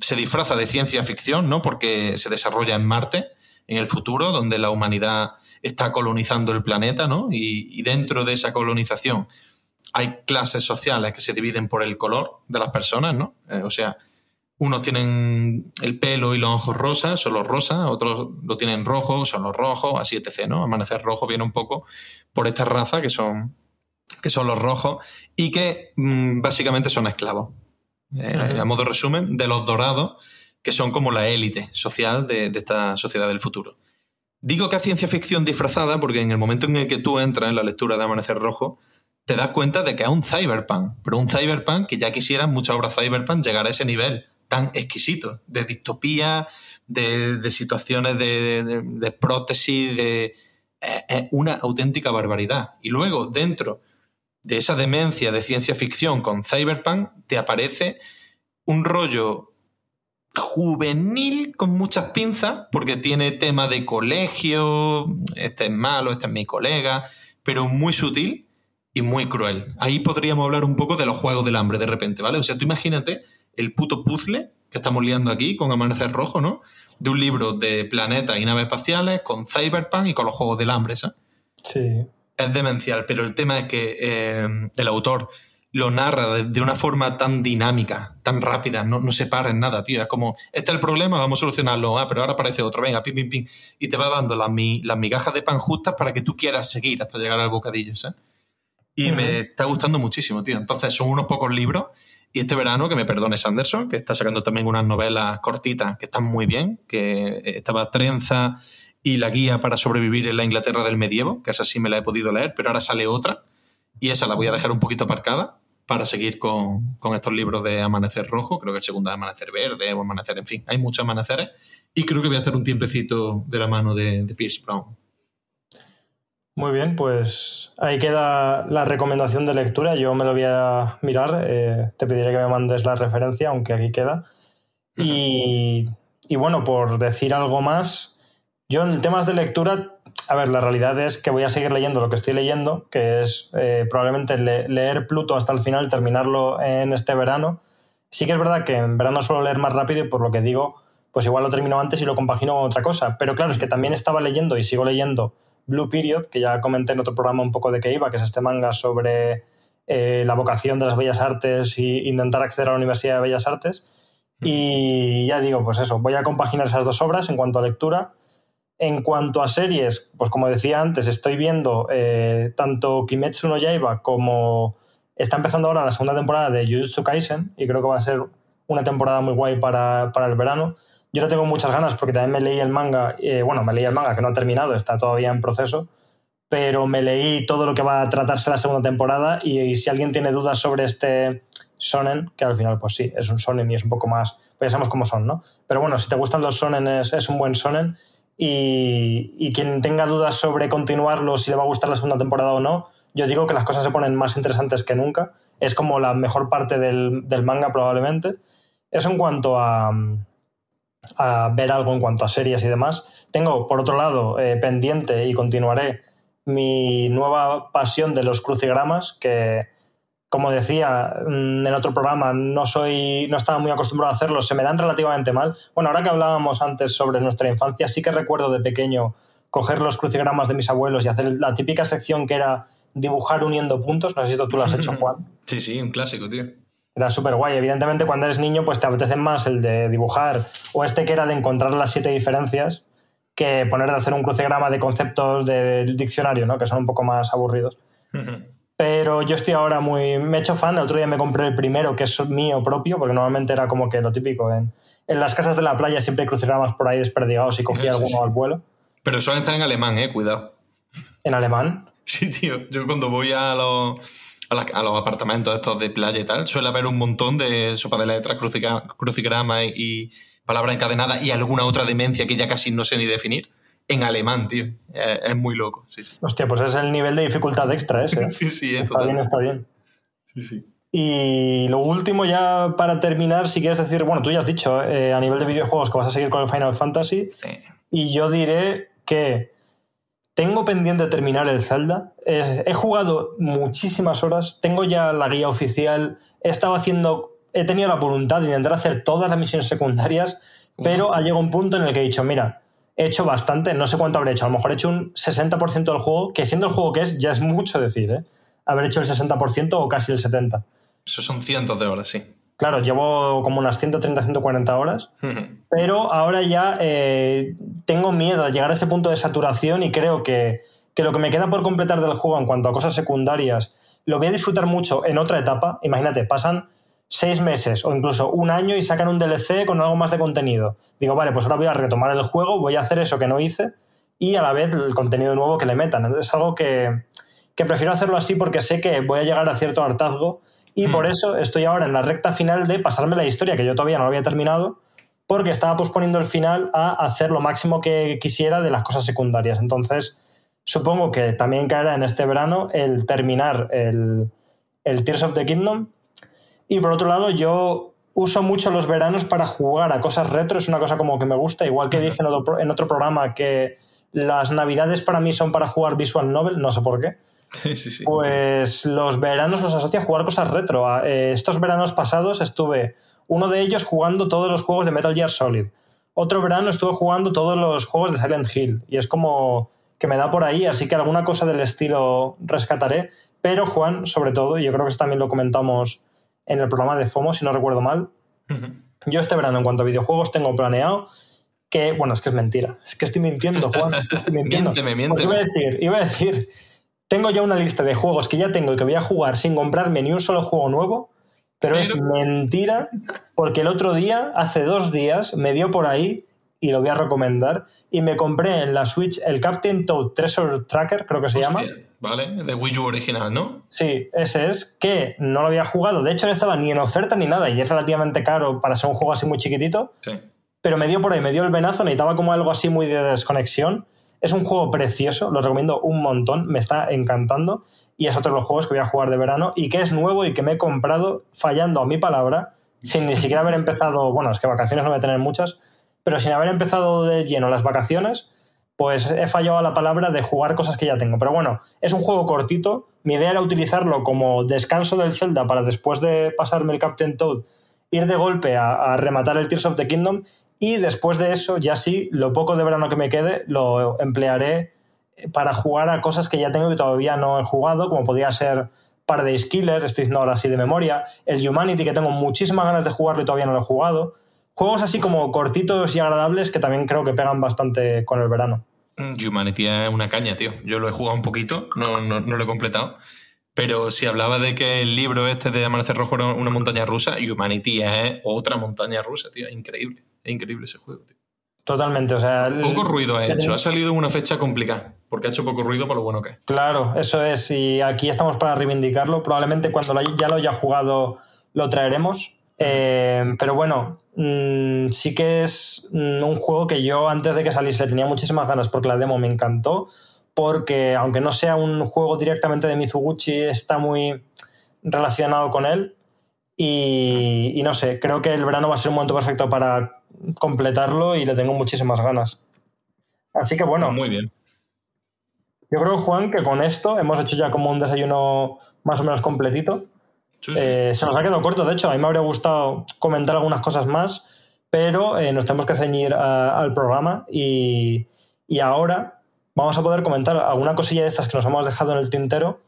se disfraza de ciencia ficción, ¿no? Porque se desarrolla en Marte, en el futuro, donde la humanidad está colonizando el planeta, ¿no? Y, dentro de esa colonización hay clases sociales que se dividen por el color de las personas, ¿no? Eh, o sea, unos tienen el pelo y los ojos rosas, son los rosas, otros lo tienen rojo, son los rojos, así etc. ¿no? Amanecer rojo viene un poco por esta raza que son, que son los rojos y que mm, básicamente son esclavos. Eh, a modo de resumen, de los dorados, que son como la élite social de, de esta sociedad del futuro. Digo que es ciencia ficción disfrazada porque en el momento en el que tú entras en la lectura de Amanecer Rojo, te das cuenta de que es un cyberpunk, pero un cyberpunk que ya quisieran muchas obras cyberpunk llegar a ese nivel tan exquisito, de distopía, de, situaciones de, prótesis, de... Es una auténtica barbaridad. Y luego, dentro de esa demencia de ciencia ficción con Cyberpunk, te aparece un rollo juvenil con muchas pinzas, porque tiene tema de colegio, este es malo, este es mi colega, pero muy sutil y muy cruel. Ahí podríamos hablar un poco de los juegos del hambre de repente, ¿vale? O sea, tú imagínate el puto puzzle que estamos liando aquí con Amanecer Rojo, ¿no? De un libro de planetas y naves espaciales, con Cyberpunk y con los Juegos del Hambre, ¿sabes? Sí. Es demencial, pero el tema es que eh, el autor lo narra de, una forma tan dinámica, tan rápida, no, no se para en nada, tío. Es como, este es el problema, vamos a solucionarlo, ah, pero ahora aparece otro, venga, pim, pim, pim. Y te va dando las, las migajas de pan justas para que tú quieras seguir hasta llegar al bocadillo, ¿sabes? Y me está gustando muchísimo, tío. Entonces, son unos pocos libros y este verano, que me perdone Sanderson, que está sacando también unas novelas cortitas que están muy bien, que estaba Trenza y la guía para sobrevivir en la Inglaterra del medievo, que esa sí me la he podido leer, pero ahora sale otra y esa la voy a dejar un poquito aparcada para seguir con, estos libros de Amanecer Rojo, creo que el segundo es Amanecer Verde o Amanecer, en fin, hay muchos amaneceres y creo que voy a hacer un tiempecito de la mano de, de Pierce Brown. Muy bien, pues ahí queda la recomendación de lectura. Yo me lo voy a mirar. Eh, te pediré que me mandes la referencia, aunque aquí queda. Y, bueno, por decir algo más, yo en temas de lectura, a ver, la realidad es que voy a seguir leyendo lo que estoy leyendo, que es eh, probablemente leer Pluto hasta el final, terminarlo en este verano. Sí que es verdad que en verano suelo leer más rápido y por lo que digo, pues igual lo termino antes y lo compagino con otra cosa. Pero claro, es que también estaba leyendo y sigo leyendo Blue Period, que ya comenté en otro programa un poco de qué iba, que es este manga sobre eh, la vocación de las bellas artes e intentar acceder a la Universidad de Bellas Artes. Y ya digo, pues eso, voy a compaginar esas dos obras en cuanto a lectura. En cuanto a series, pues como decía antes, estoy viendo eh, tanto Kimetsu no Yaiba como está empezando ahora la segunda temporada de Jujutsu Kaisen y creo que va a ser una temporada muy guay para, para el verano. Yo no tengo muchas ganas porque también me leí el manga, eh, bueno, me leí el manga que no ha terminado, está todavía en proceso, pero me leí todo lo que va a tratarse la segunda temporada y, si alguien tiene dudas sobre este sonen, que al final pues sí, es un sonen y es un poco más, pues ya sabemos cómo son, ¿no? Pero bueno, si te gustan los sonen es, un buen sonen Y, quien tenga dudas sobre continuarlo, si le va a gustar la segunda temporada o no, yo digo que las cosas se ponen más interesantes que nunca. Es como la mejor parte del, del manga probablemente. Eso en cuanto a, a, ver algo en cuanto a series y demás. Tengo, por otro lado, eh, pendiente y continuaré mi nueva pasión de los crucigramas, que como decía mm, en otro programa, no soy, no estaba muy acostumbrado a hacerlo, se me dan relativamente mal. Bueno, ahora que hablábamos antes sobre nuestra infancia, sí que recuerdo de pequeño coger los crucigramas de mis abuelos y hacer la típica sección que era dibujar uniendo puntos. No sé si tú lo has hecho, Juan. Sí, sí, un clásico, tío. Era súper guay. Evidentemente, cuando eres niño, pues te apetece más el de dibujar o este que era de encontrar las siete diferencias que poner de hacer un crucigrama de conceptos del diccionario, ¿no? Que son un poco más aburridos. Pero yo estoy ahora muy. Me he hecho fan. El otro día me compré el primero, que es mío propio, porque normalmente era como que lo típico. En, en las casas de la playa siempre crucigramas por ahí desperdigados y cogía sí, alguno sí. al vuelo. Pero suelen estar en alemán, eh, cuidado. ¿En alemán? Sí, tío. Yo cuando voy a los, a, a los apartamentos estos de playa y tal, suele haber un montón de sopa de letras, crucigrama y, y palabras encadenadas y alguna otra demencia que ya casi no sé ni definir en alemán, tío. Es, es muy loco. Sí, sí. Hostia, pues es el nivel de dificultad extra ese. sí, sí, está bien, está bien. Sí, sí. Y lo último, ya para terminar, si quieres decir, bueno, tú ya has dicho eh, a nivel de videojuegos que vas a seguir con el Final Fantasy. Sí. Y yo diré que tengo pendiente terminar el Zelda. Eh, he jugado muchísimas horas. Tengo ya la guía oficial. He estado haciendo. He tenido la voluntad de intentar hacer todas las misiones secundarias, Uf. pero ha llegado un punto en el que he dicho, mira, he hecho bastante, no sé cuánto habré hecho, a lo mejor he hecho un 60% del juego, que siendo el juego que es, ya es mucho decir, ¿eh? Haber hecho el 60% o casi el 70%. Eso son cientos de horas, sí. Claro, llevo como unas 130, 140 horas, uh -huh. pero ahora ya eh, tengo miedo de llegar a ese punto de saturación y creo que, que lo que me queda por completar del juego en cuanto a cosas secundarias, lo voy a disfrutar mucho en otra etapa. Imagínate, pasan seis meses o incluso un año y sacan un DLC con algo más de contenido. Digo, vale, pues ahora voy a retomar el juego, voy a hacer eso que no hice y a la vez el contenido nuevo que le metan. Es algo que, que prefiero hacerlo así porque sé que voy a llegar a cierto hartazgo y mm. por eso estoy ahora en la recta final de pasarme la historia, que yo todavía no lo había terminado, porque estaba posponiendo el final a hacer lo máximo que quisiera de las cosas secundarias. Entonces, supongo que también caerá en este verano el terminar el, el Tears of the Kingdom. Y por otro lado, yo uso mucho los veranos para jugar a cosas retro, es una cosa como que me gusta, igual que dije en otro, en otro programa que las navidades para mí son para jugar visual novel, no sé por qué. Sí, sí, sí. Pues los veranos los asocia a jugar cosas retro. Eh, estos veranos pasados estuve uno de ellos jugando todos los juegos de Metal Gear Solid. Otro verano estuve jugando todos los juegos de Silent Hill. Y es como que me da por ahí, así que alguna cosa del estilo rescataré. Pero Juan, sobre todo, y yo creo que eso también lo comentamos en el programa de FOMO, si no recuerdo mal. Uh -huh. Yo este verano, en cuanto a videojuegos, tengo planeado que, bueno, es que es mentira. Es que estoy mintiendo, Juan. Estoy mintiendo. miénteme, miénteme. Iba a decir, iba a decir tengo ya una lista de juegos que ya tengo y que voy a jugar sin comprarme ni un solo juego nuevo, pero, pero, es mentira porque el otro día, hace dos días, me dio por ahí y lo voy a recomendar y me compré en la Switch el Captain Toad Treasure Tracker, creo que se Hostia, llama. Vale, de Wii U original, ¿no? Sí, ese es, que no lo había jugado. De hecho, no estaba ni en oferta ni nada y es relativamente caro para ser un juego así muy chiquitito. Sí. Pero me dio por ahí, me dio el venazo, necesitaba como algo así muy de desconexión es un juego precioso, lo recomiendo un montón, me está encantando y es otro de los juegos que voy a jugar de verano y que es nuevo y que me he comprado fallando a mi palabra, sin ni siquiera haber empezado, bueno, es que vacaciones no voy a tener muchas, pero sin haber empezado de lleno las vacaciones, pues he fallado a la palabra de jugar cosas que ya tengo. Pero bueno, es un juego cortito, mi idea era utilizarlo como descanso del Zelda para después de pasarme el Captain Toad, ir de golpe a, rematar el Tears of the Kingdom y después de eso, ya sí, lo poco de verano que me quede lo emplearé para jugar a cosas que ya tengo y todavía no he jugado, como podría ser Paradise Killer, estoy diciendo ahora así de memoria, el Humanity, que tengo muchísimas ganas de jugarlo y todavía no lo he jugado. Juegos así como cortitos y agradables que también creo que pegan bastante con el verano. Humanity es una caña, tío. Yo lo he jugado un poquito, no, no, no lo he completado. Pero si hablaba de que el libro este de Amanecer Rojo era una montaña rusa, Humanity es otra montaña rusa, tío. Increíble. Es increíble ese juego, tío. Totalmente, o sea... Poco ruido ha hecho, ha salido una fecha complicada, porque ha hecho poco ruido por lo bueno que es. Claro, eso es, y aquí estamos para reivindicarlo. Probablemente cuando ya lo haya jugado lo traeremos. Eh, pero bueno, mm, sí que es mm, un juego que yo antes de que saliese le tenía muchísimas ganas porque la demo me encantó, porque aunque no sea un juego directamente de Mizuguchi, está muy relacionado con él. Y, y no sé, creo que el verano va a ser un momento perfecto para completarlo y le tengo muchísimas ganas. Así que bueno. Muy bien. Yo creo, Juan, que con esto hemos hecho ya como un desayuno más o menos completito. Eh, se nos ha quedado corto, de hecho, a mí me habría gustado comentar algunas cosas más, pero eh, nos tenemos que ceñir al programa y, y, ahora vamos a poder comentar alguna cosilla de estas que nos hemos dejado en el tintero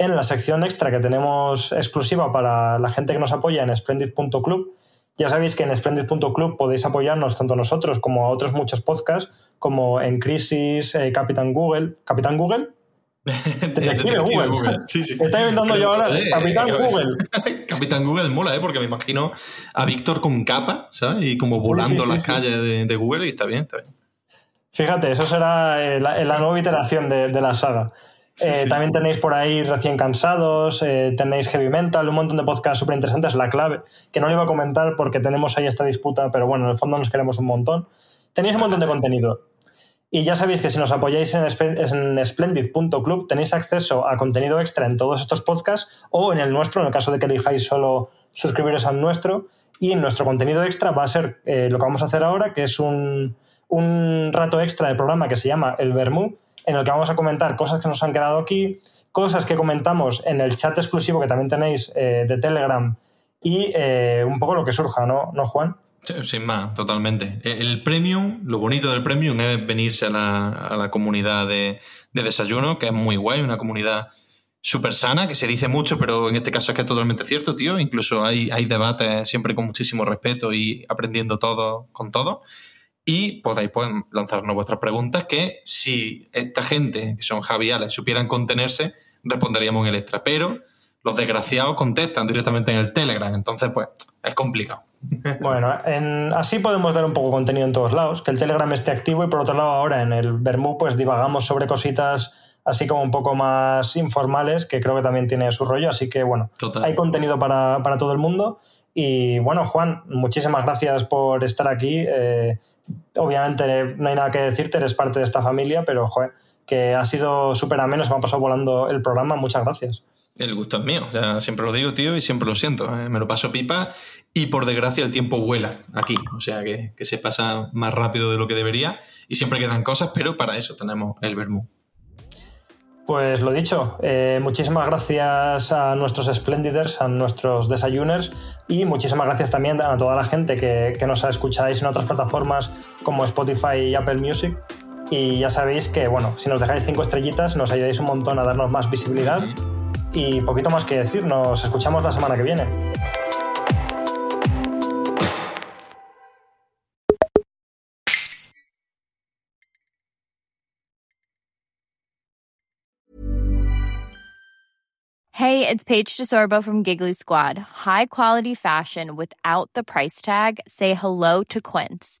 en la sección extra que tenemos exclusiva para la gente que nos apoya en splendid.club. Ya sabéis que en splendid.club podéis apoyarnos tanto nosotros como a otros muchos podcasts, como en Crisis, eh, Capitán Google. ¿Capitán Google? Detective Google. Google. Sí, sí. Está inventando yo ahora eh, Capitán Google. Capitán Google mola, ¿eh? Porque me imagino a Víctor con capa, ¿sabes? Y como volando las calles de, Google y está bien, está bien. Fíjate, eso será eh, la, nueva iteración de, la saga. Eh, también tenéis por ahí Recién Cansados, tenéis Heavy Mental, un montón de podcasts súper interesantes. La clave, que no lo iba a comentar porque tenemos ahí esta disputa, pero bueno, en el fondo nos queremos un montón. Tenéis un montón de contenido. Y ya sabéis que si nos apoyáis en, splendid.club tenéis acceso a contenido extra en todos estos podcasts o en el nuestro, en el caso de que elijáis solo suscribiros al nuestro. Y en nuestro contenido extra va a ser eh, lo que vamos a hacer ahora, que es un, rato extra de programa que se llama El Vermú, en el que vamos a comentar cosas que nos han quedado aquí, cosas que comentamos en el chat exclusivo que también tenéis eh, de Telegram y eh, un poco lo que surja, ¿no, ¿no Juan? Sin más, totalmente. E, el premium, lo bonito del premium es venirse a la, comunidad de, desayuno, que es muy guay, una comunidad súper sana, que se dice mucho, pero en este caso es que es totalmente cierto, tío. Incluso hay, hay debates siempre con muchísimo respeto y aprendiendo todo con todo. Y podéis pues, lanzarnos vuestras preguntas, que si esta gente, que son javiales, supieran contenerse, responderíamos en el extra. Pero los desgraciados contestan directamente en el Telegram, entonces pues es complicado. Bueno, así podemos dar un poco de contenido en todos lados, que el Telegram esté activo y por otro lado ahora en el Bermú pues divagamos sobre cositas así como un poco más informales, que creo que también tiene su rollo, así que bueno, hay contenido para, todo el mundo. Y bueno, Juan, muchísimas gracias por estar aquí. Eh, obviamente no hay nada que decirte, eres parte de esta familia, pero joder, que ha sido súper ameno, se me ha pasado volando el programa, muchas gracias. El gusto es mío, siempre lo digo, tío, y siempre lo siento. ¿eh? Me lo paso pipa y por desgracia el tiempo vuela aquí, o sea que, se pasa más rápido de lo que debería y siempre quedan cosas, pero para eso tenemos el Bermú. Pues lo dicho, eh, muchísimas gracias a nuestros Splendiders, a nuestros desayuners y muchísimas gracias también a toda la gente que, que nos escucháis en otras plataformas como Spotify y Apple Music. Y ya sabéis que, bueno, si nos dejáis cinco estrellitas nos ayudáis un montón a darnos más visibilidad. Y poquito más que decir, nos escuchamos la semana que viene. Hey, it's Paige DeSorbo from Giggly Squad. High quality fashion without the price tag. Say hello to Quince.